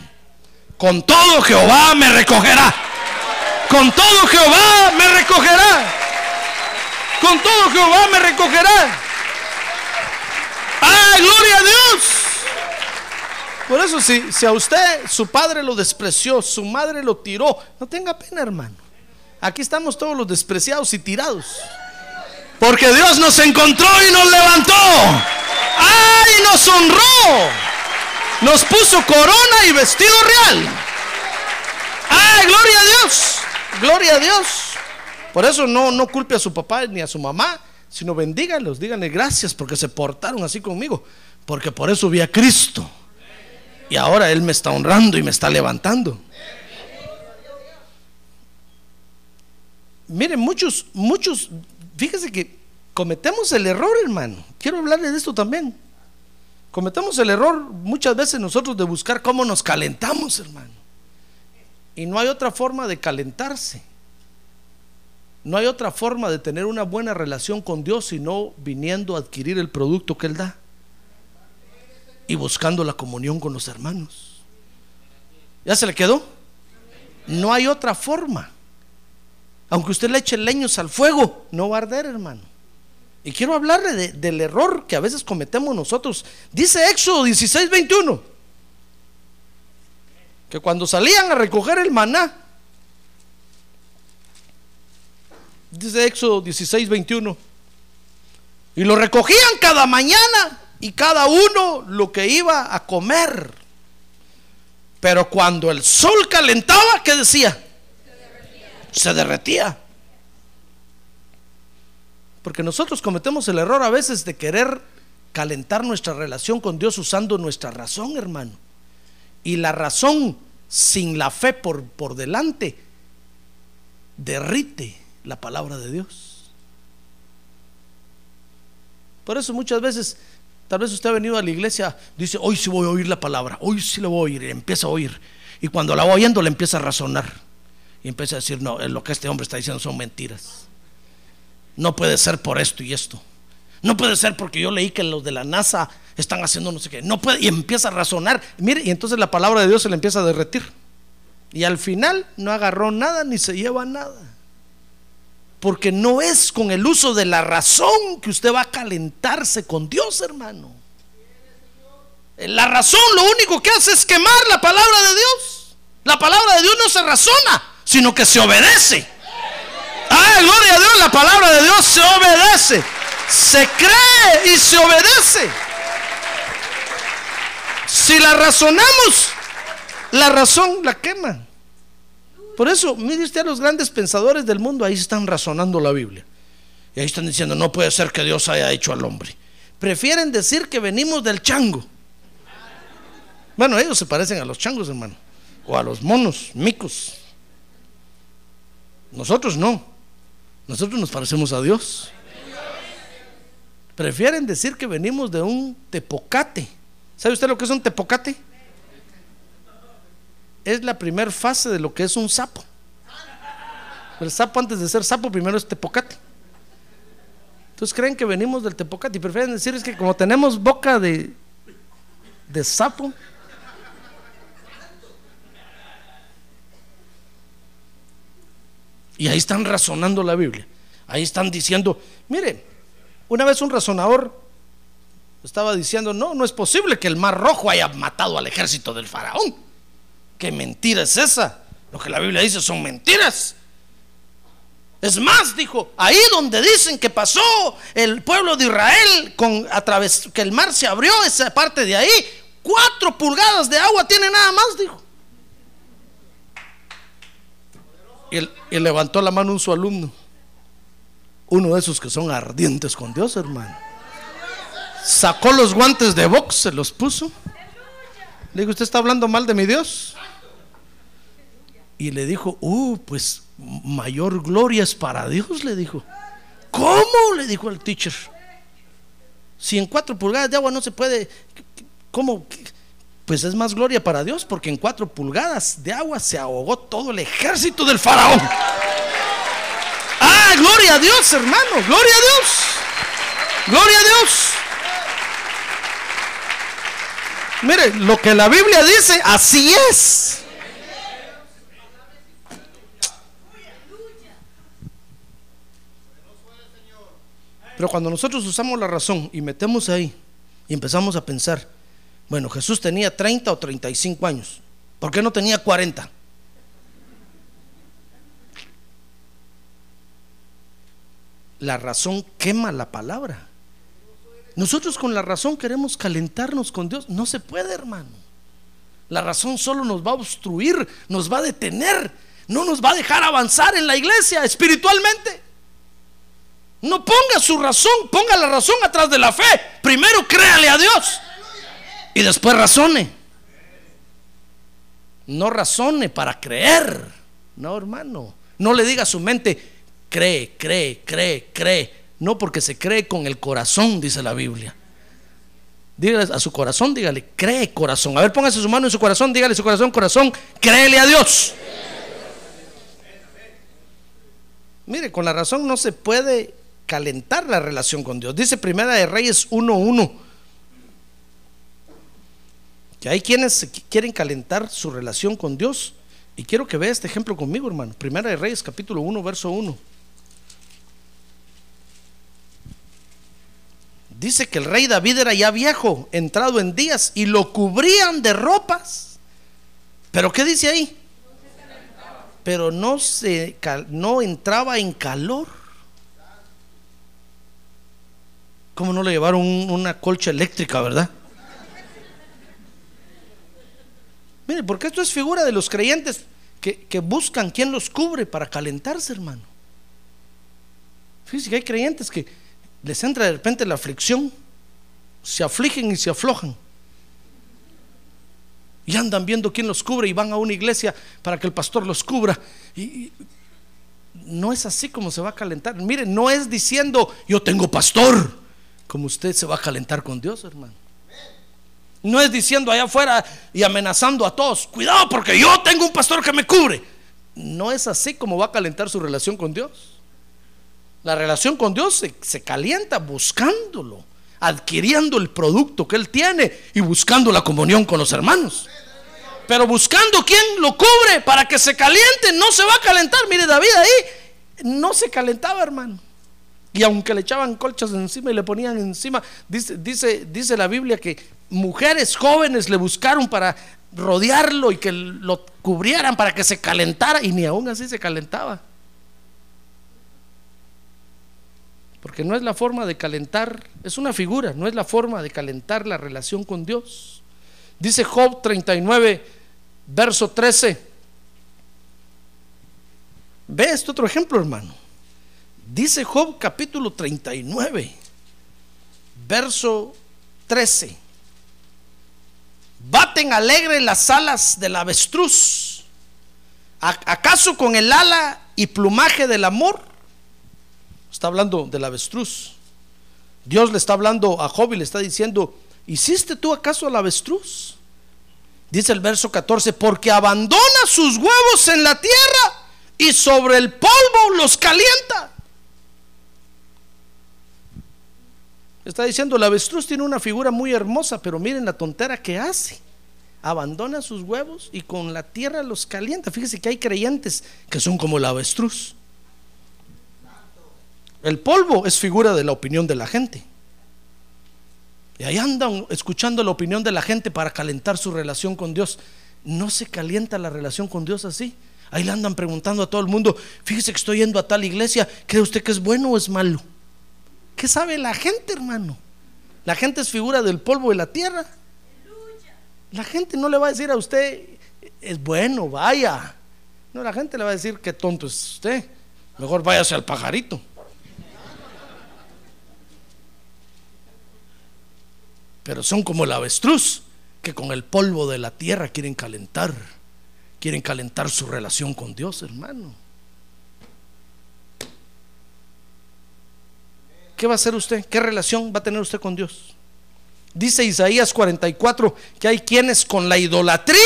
[SPEAKER 2] con todo Jehová me recogerá. Con todo Jehová me recogerá. Con todo Jehová me recogerá. ¡Ah, gloria a Dios! Por eso si, si a usted su padre lo despreció, su madre lo tiró, no tenga pena, hermano. Aquí estamos todos los despreciados y tirados. Porque Dios nos encontró y nos levantó. ¡Ay! Nos honró. Nos puso corona y vestido real. ¡Ay! Gloria a Dios. Gloria a Dios. Por eso no, no culpe a su papá ni a su mamá, sino bendíganlos, díganle gracias porque se portaron así conmigo. Porque por eso vi a Cristo. Y ahora Él me está honrando y me está levantando. Miren, muchos, muchos fíjese que cometemos el error, hermano. Quiero hablarle de esto también. Cometemos el error muchas veces nosotros de buscar cómo nos calentamos, hermano. Y no hay otra forma de calentarse. No hay otra forma de tener una buena relación con Dios sino viniendo a adquirir el producto que Él da y buscando la comunión con los hermanos. ¿Ya se le quedó? No hay otra forma. Aunque usted le eche leños al fuego, no va a arder, hermano. Y quiero hablarle del error que a veces cometemos nosotros. Dice Éxodo 16, 21, que cuando salían a recoger el maná, dice Éxodo 16, 21, Y lo recogían cada mañana y cada uno lo que iba a comer. Pero cuando el sol calentaba, ¿qué decía? Se derretía. Porque nosotros cometemos el error a veces de querer calentar nuestra relación con Dios usando nuestra razón, hermano. Y la razón sin la fe por, por delante derrite la palabra de Dios. Por eso muchas veces, tal vez usted ha venido a la iglesia, dice, hoy sí voy a oír la palabra, hoy sí la voy a oír, y empieza a oír. Y cuando la va oyendo le empieza a razonar. Y empieza a decir, no, lo que este hombre está diciendo son mentiras. No puede ser por esto y esto. No puede ser porque yo leí que los de la NASA están haciendo no sé qué. No puede. Y empieza a razonar. Mire, y entonces la palabra de Dios se le empieza a derretir. Y al final no agarró nada ni se lleva nada. Porque no es con el uso de la razón que usted va a calentarse con Dios, hermano. La razón lo único que hace es quemar la palabra de Dios. La palabra de Dios no se razona, sino que se obedece. Ah, gloria a Dios, la palabra de Dios se obedece. Se cree y se obedece. Si la razonamos, la razón la quema. Por eso, mire usted a los grandes pensadores del mundo, ahí están razonando la Biblia. Y ahí están diciendo, no puede ser que Dios haya hecho al hombre. Prefieren decir que venimos del chango. Bueno, ellos se parecen a los changos, hermano. O a los monos, micos. Nosotros no. Nosotros nos parecemos a Dios. Prefieren decir que venimos de un tepocate. ¿Sabe usted lo que es un tepocate? Es la primera fase de lo que es un sapo. El sapo antes de ser sapo primero es tepocate. Entonces creen que venimos del tepocate y prefieren decir es que como tenemos boca de, de sapo, Y ahí están razonando la Biblia. Ahí están diciendo, mire, una vez un razonador estaba diciendo, no, no es posible que el mar rojo haya matado al ejército del faraón. ¿Qué mentira es esa? Lo que la Biblia dice son mentiras. Es más, dijo, ahí donde dicen que pasó el pueblo de Israel con a través que el mar se abrió, esa parte de ahí, cuatro pulgadas de agua tiene nada más, dijo. Y, levantó la mano un su alumno. Uno de esos que son ardientes con Dios, hermano. Sacó los guantes de box, se los puso. Le dijo, ¿usted está hablando mal de mi Dios? Y le dijo, uh, pues mayor gloria es para Dios, le dijo. ¿Cómo? Le dijo el teacher. Si en cuatro pulgadas de agua no se puede, ¿cómo? Pues es más gloria para Dios porque en cuatro pulgadas de agua se ahogó todo el ejército del faraón. Ah, gloria a Dios, hermano, gloria a Dios. Gloria a Dios. Mire, lo que la Biblia dice, así es. Pero cuando nosotros usamos la razón y metemos ahí y empezamos a pensar, bueno, Jesús tenía 30 o 35 años. ¿Por qué no tenía 40? La razón quema la palabra. Nosotros con la razón queremos calentarnos con Dios. No se puede, hermano. La razón solo nos va a obstruir, nos va a detener, no nos va a dejar avanzar en la iglesia espiritualmente. No ponga su razón, ponga la razón atrás de la fe. Primero créale a Dios y después razone. No razone para creer. No, hermano. No le diga a su mente, cree, cree, cree, cree. No porque se cree con el corazón, dice la Biblia. Dígale a su corazón, dígale, cree corazón. A ver, póngase su mano en su corazón, dígale su corazón, corazón, créele a Dios. Mire, con la razón no se puede calentar la relación con Dios. Dice Primera de Reyes 1.1 que hay quienes quieren calentar su relación con Dios. Y quiero que vea este ejemplo conmigo, hermano. Primera de Reyes, capítulo 1, verso 1. Dice que el rey David era ya viejo, entrado en días, y lo cubrían de ropas. Pero ¿qué dice ahí? Pero no, se, no entraba en calor. ¿Cómo no le llevaron un- una colcha eléctrica, verdad? Mire, porque esto es figura de los creyentes que, que buscan quien los cubre para calentarse, hermano. Fíjese que hay creyentes que les entra de repente la aflicción, se afligen y se aflojan. Y andan viendo quién los cubre y van a una iglesia para que el pastor los cubra. Y, y no es así como se va a calentar. Mire, no es diciendo yo tengo pastor, como usted se va a calentar con Dios, hermano. No es diciendo allá afuera y amenazando a todos, cuidado porque yo tengo un pastor que me cubre. No es así como va a calentar su relación con Dios. La relación con Dios se, se calienta buscándolo, adquiriendo el producto que Él tiene y buscando la comunión con los hermanos. Pero buscando quien lo cubre para que se caliente, no se va a calentar. Mire, David ahí no se calentaba, hermano. Y aunque le echaban colchas encima y le ponían encima, dice, dice, dice la Biblia que mujeres jóvenes le buscaron para rodearlo y que lo cubrieran para que se calentara y ni aún así se calentaba. Porque no es la forma de calentar, es una figura, no es la forma de calentar la relación con Dios. Dice Job 39, verso 13. Ve este otro ejemplo, hermano. Dice Job capítulo 39, verso 13. Baten alegre las alas del avestruz. ¿A- ¿Acaso con el ala y plumaje del amor? Está hablando del avestruz. Dios le está hablando a Job y le está diciendo, ¿hiciste tú acaso al avestruz? Dice el verso 14, porque abandona sus huevos en la tierra y sobre el polvo los calienta. Está diciendo, el avestruz tiene una figura muy hermosa, pero miren la tontera que hace. Abandona sus huevos y con la tierra los calienta. Fíjese que hay creyentes que son como el avestruz. El polvo es figura de la opinión de la gente. Y ahí andan escuchando la opinión de la gente para calentar su relación con Dios. No se calienta la relación con Dios así. Ahí le andan preguntando a todo el mundo, fíjese que estoy yendo a tal iglesia, ¿cree usted que es bueno o es malo? ¿Qué sabe la gente, hermano? La gente es figura del polvo de la tierra. La gente no le va a decir a usted, es bueno, vaya. No, la gente le va a decir, qué tonto es usted. Mejor váyase al pajarito. Pero son como el avestruz, que con el polvo de la tierra quieren calentar. Quieren calentar su relación con Dios, hermano. ¿Qué va a hacer usted? ¿Qué relación va a tener usted con Dios? Dice Isaías 44 que hay quienes con la idolatría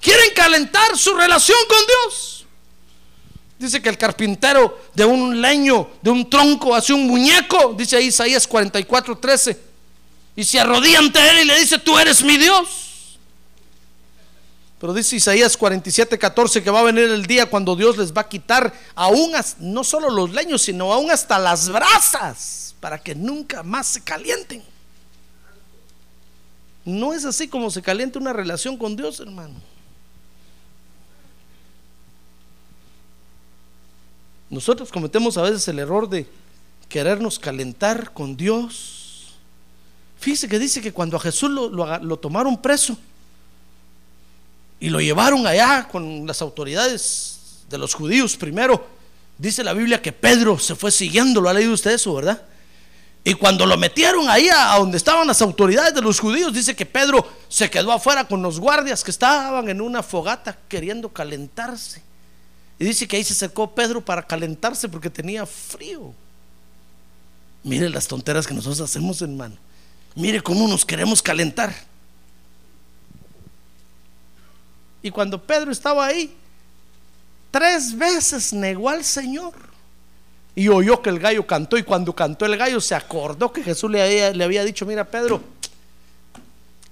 [SPEAKER 2] quieren calentar su relación con Dios. Dice que el carpintero de un leño, de un tronco, hace un muñeco, dice Isaías 44, 13, y se arrodilla ante él y le dice, tú eres mi Dios. Pero dice Isaías 47, 14 que va a venir el día cuando Dios les va a quitar aún no solo los leños, sino aún hasta las brasas para que nunca más se calienten. No es así como se calienta una relación con Dios, hermano. Nosotros cometemos a veces el error de querernos calentar con Dios. Fíjese que dice que cuando a Jesús lo tomaron preso y lo llevaron allá con las autoridades de los judíos primero, dice la Biblia que Pedro se fue siguiendo, lo ha leído usted eso, ¿verdad? Y cuando lo metieron ahí a, donde estaban las autoridades de los judíos, dice que Pedro se quedó afuera con los guardias que estaban en una fogata queriendo calentarse. Y dice que ahí se acercó Pedro para calentarse porque tenía frío. Mire las tonteras que nosotros hacemos, hermano. Mire cómo nos queremos calentar. Y cuando Pedro estaba ahí, tres veces negó al Señor. Y oyó que el gallo cantó. Y cuando cantó el gallo, se acordó que Jesús le había, le había dicho: Mira, Pedro,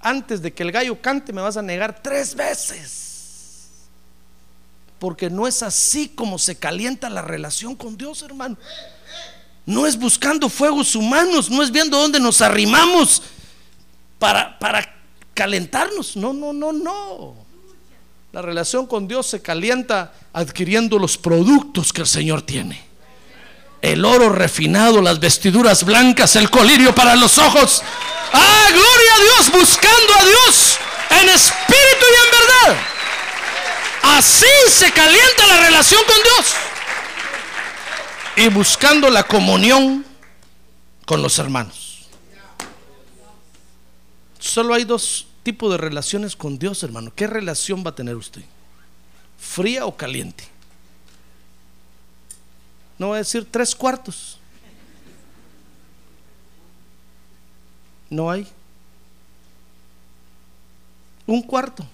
[SPEAKER 2] antes de que el gallo cante, me vas a negar tres veces. Porque no es así como se calienta la relación con Dios, hermano. No es buscando fuegos humanos, no es viendo dónde nos arrimamos para, para calentarnos. No, no, no, no. La relación con Dios se calienta adquiriendo los productos que el Señor tiene. el oro refinado, las vestiduras blancas, el colirio para los ojos. Ah, gloria a Dios, buscando a Dios en espíritu y en verdad. Así se calienta la relación con Dios. Y buscando la comunión con los hermanos. Solo hay dos tipos de relaciones con Dios, hermano. ¿Qué relación va a tener usted? ¿Fría o caliente? No va a decir tres cuartos. No hay. Un cuarto.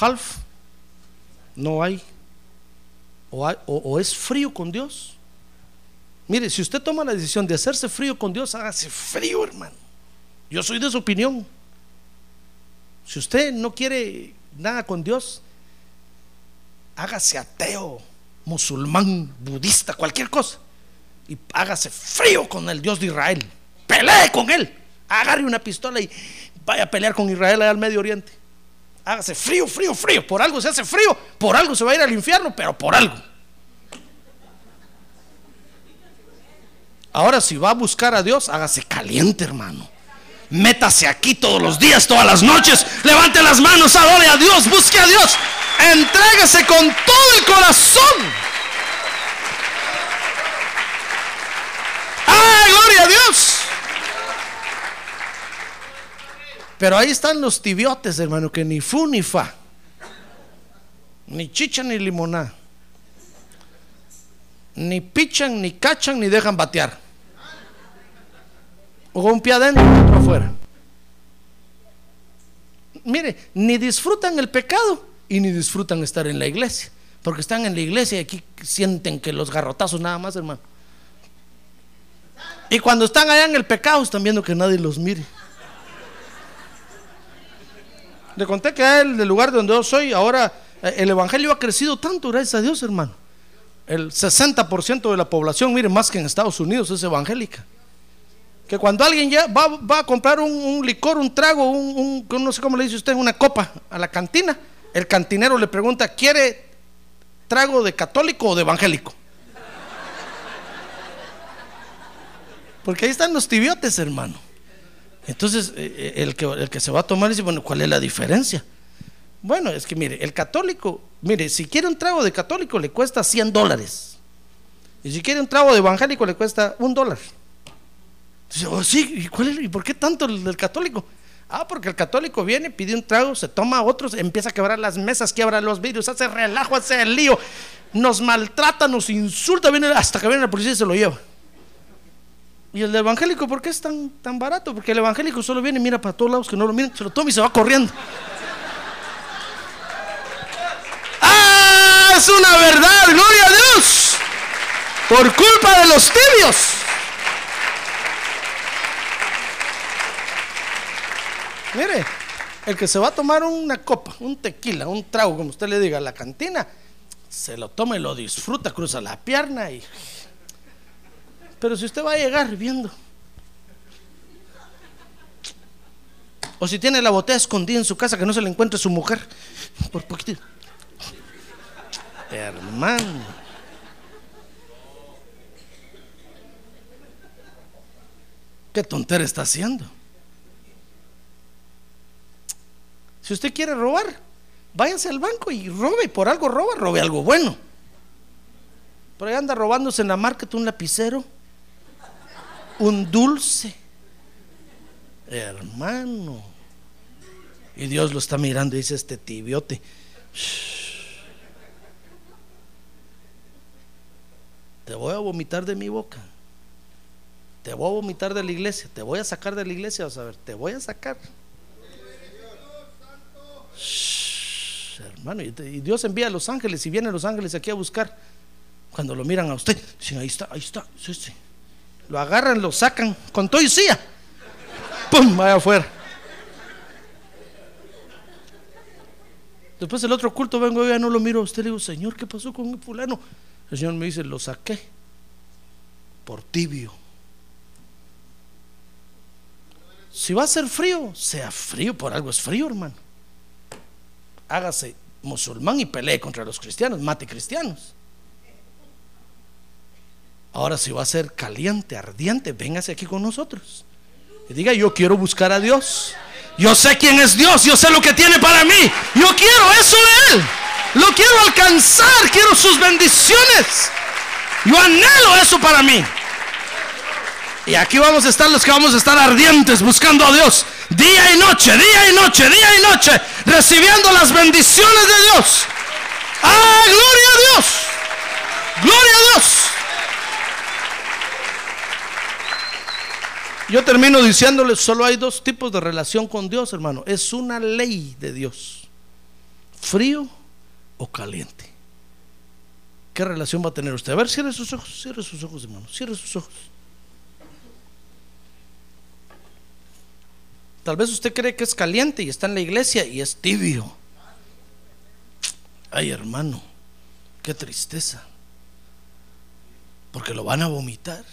[SPEAKER 2] Half. No hay- o- o es frío con Dios. Mire, si usted toma la decisión de hacerse frío con Dios, hágase frío, hermano. Yo soy de su opinión. Si usted no quiere nada con Dios, hágase ateo, musulmán, budista, cualquier cosa. Y hágase frío con el Dios de Israel. Pelee con él. Agarre una pistola y vaya a pelear con Israel allá al Medio Oriente. Hágase frío, frío, frío. Por algo se hace frío. Por algo se va a ir al infierno, pero por algo. Ahora, si va a buscar a Dios, hágase caliente, hermano. Métase aquí todos los días, todas las noches. Levante las manos, adore a Dios, busque a Dios. Entréguese con todo el corazón. ¡Ah, gloria a Dios! Pero ahí están los tibiotes, hermano, que ni fu ni fa. Ni chicha ni limoná. Ni pichan, ni cachan, ni dejan batear. O un pie adentro afuera. Mire, ni disfrutan el pecado y ni disfrutan estar en la iglesia. Porque están en la iglesia y aquí sienten que los garrotazos nada más, hermano. Y cuando están allá en el pecado están viendo que nadie los mire. Le conté que el del lugar donde yo soy, ahora eh, el evangelio ha crecido tanto, gracias a Dios, hermano. El 60% de la población, mire, más que en Estados Unidos, es evangélica. Que cuando alguien ya va, a comprar un, licor, un trago, un, un- no sé cómo le dice usted, una copa a la cantina, el cantinero le pregunta, ¿quiere trago de católico o de evangélico? Porque ahí están los tibiotes, hermano. Entonces, eh, eh, el que, el que se va a tomar dice, bueno, ¿cuál es la diferencia? Bueno, es que mire, el católico, mire, si quiere un trago de católico le cuesta 100 dólares. Y si quiere un trago de evangélico le cuesta un dólar. Oh, sí, ¿y, ¿y por qué tanto el del católico? Ah, porque el católico viene, pide un trago, se toma otros, empieza a quebrar las mesas, quiebra los vidrios, hace relajo, hace el lío, nos maltrata, nos insulta, viene hasta que viene la policía y se lo lleva. Y el evangélico, ¿por qué es tan, tan barato? Porque el evangélico solo viene, mira para todos lados que no lo miren, se lo toma y se va corriendo. ¡Ah! Es una verdad, gloria a Dios. Por culpa de los tibios. Mire, el que se va a tomar una copa, un tequila, un trago, como usted le diga, a la cantina, se lo toma y lo disfruta, cruza la pierna y... Pero si usted va a llegar viendo, o si tiene la botella escondida en su casa que no se le encuentre su mujer, por poquito. Hermano. ¿Qué tontera está haciendo? Si usted quiere robar, váyase al banco y robe. Por algo roba, robe algo bueno. Pero ahí anda robándose en la market un lapicero, un dulce. Hermano. Y Dios lo está mirando y dice este tibiote. "Shh. Te voy a vomitar de mi boca. Te voy a vomitar de la iglesia. Te voy a sacar de la iglesia. Vas a ver. Te voy a sacar. Hermano, y Dios envía a los ángeles y vienen los ángeles aquí a buscar. Cuando lo miran a usted, dicen, ahí está, ahí está. Lo agarran, lo sacan con todo. ¡Pum! Vaya afuera. Después el otro culto vengo, ya no lo miro a usted, le digo, Señor, ¿qué pasó con fulano? El Señor me dice, lo saqué por tibio. Si va a ser frío, sea frío, por algo es frío, hermano. Hágase musulmán y pelee contra los cristianos, mate cristianos. Ahora si va a ser caliente, ardiente, véngase aquí con nosotros. Y diga, yo quiero buscar a Dios. Yo sé quién es Dios, yo sé lo que tiene para mí. Yo quiero eso de Él. Lo quiero alcanzar, quiero sus bendiciones. Yo anhelo eso para mí. Y aquí vamos a estar los que vamos a estar ardientes buscando a Dios. Día y noche, día y noche, día y noche. Recibiendo las bendiciones de Dios. ¡Ah, gloria a Dios! ¡Gloria a Dios! Yo termino diciéndoles, solo hay dos tipos de relación con Dios, hermano. Es una ley de Dios. Frío o caliente. ¿Qué relación va a tener usted? A ver, cierre sus ojos, cierre sus ojos, hermano, cierre sus ojos. Tal vez usted cree que es caliente y está en la iglesia y es tibio. Ay, hermano, qué tristeza. Porque lo van a vomitar.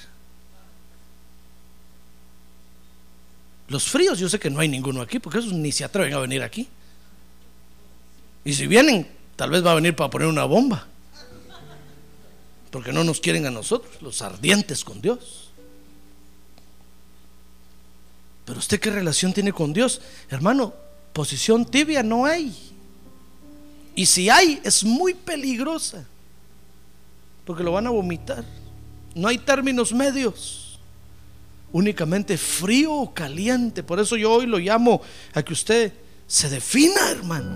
[SPEAKER 2] Los fríos, yo sé que no hay ninguno aquí, porque esos ni se atreven a venir aquí. Y si vienen, tal vez va a venir para poner una bomba. Porque no nos quieren a nosotros, los ardientes con Dios. Pero usted qué relación tiene con Dios? Hermano, posición tibia no hay. Y si hay, es muy peligrosa. Porque lo van a vomitar. No hay términos medios únicamente frío o caliente. Por eso yo hoy lo llamo a que usted se defina, hermano.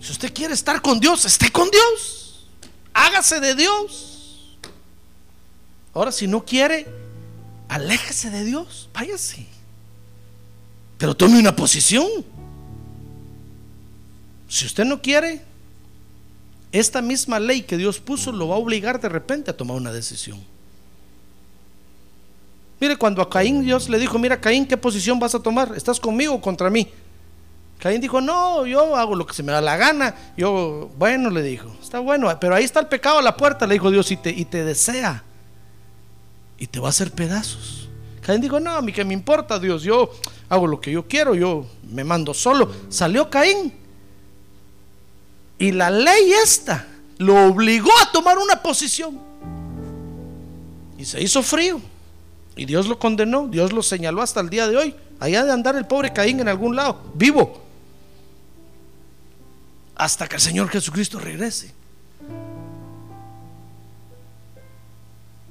[SPEAKER 2] Si usted quiere estar con Dios, esté con Dios. Hágase de Dios. Ahora, si no quiere, aléjese de Dios. Váyase. Pero tome una posición. Si usted no quiere, esta misma ley que Dios puso lo va a obligar de repente a tomar una decisión. Mire, cuando a Caín Dios le dijo, mira Caín, ¿qué posición vas a tomar? ¿Estás conmigo o contra mí? Caín dijo, no, yo hago lo que se me da la gana. Yo, bueno, le dijo, está bueno, pero ahí está el pecado a la puerta, le dijo Dios, y te, y te desea. Y te va a hacer pedazos. Caín dijo, no, a mí que me importa, Dios, yo hago lo que yo quiero, yo me mando solo. Salió Caín. Y la ley esta lo obligó a tomar una posición. Y se hizo frío. Y Dios lo condenó, Dios lo señaló hasta el día de hoy. Allá de andar el pobre Caín en algún lado, vivo. Hasta que el Señor Jesucristo regrese.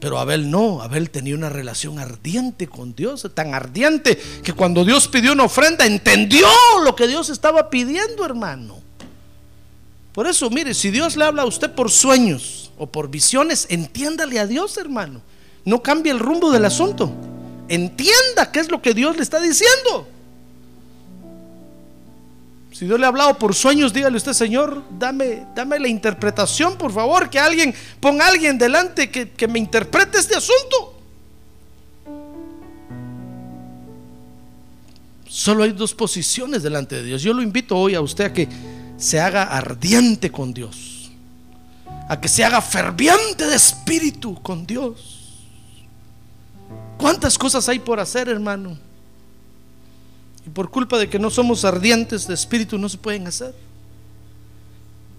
[SPEAKER 2] Pero Abel no, Abel tenía una relación ardiente con Dios, tan ardiente que cuando Dios pidió una ofrenda entendió lo que Dios estaba pidiendo, hermano. Por eso, mire, si Dios le habla a usted por sueños o por visiones, entiéndale a Dios, hermano no cambie el rumbo del asunto. Entienda qué es lo que Dios le está diciendo. Si Dios le ha hablado por sueños, dígale usted, Señor, dame, dame la interpretación, por favor, que alguien ponga alguien delante que, que me interprete este asunto. Solo hay dos posiciones delante de Dios. Yo lo invito hoy a usted a que se haga ardiente con Dios, a que se haga ferviente de espíritu con Dios. ¿Cuántas cosas hay por hacer, hermano? Y por culpa de que no somos ardientes de espíritu no se pueden hacer.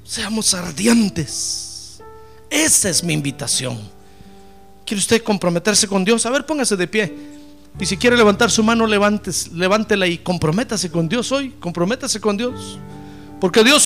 [SPEAKER 2] Seamos ardientes. Esa es mi invitación. ¿Quiere usted comprometerse con Dios? A ver, póngase de pie. Y si quiere levantar su mano, levántela y comprométase con Dios hoy. Comprométase con Dios. Porque Dios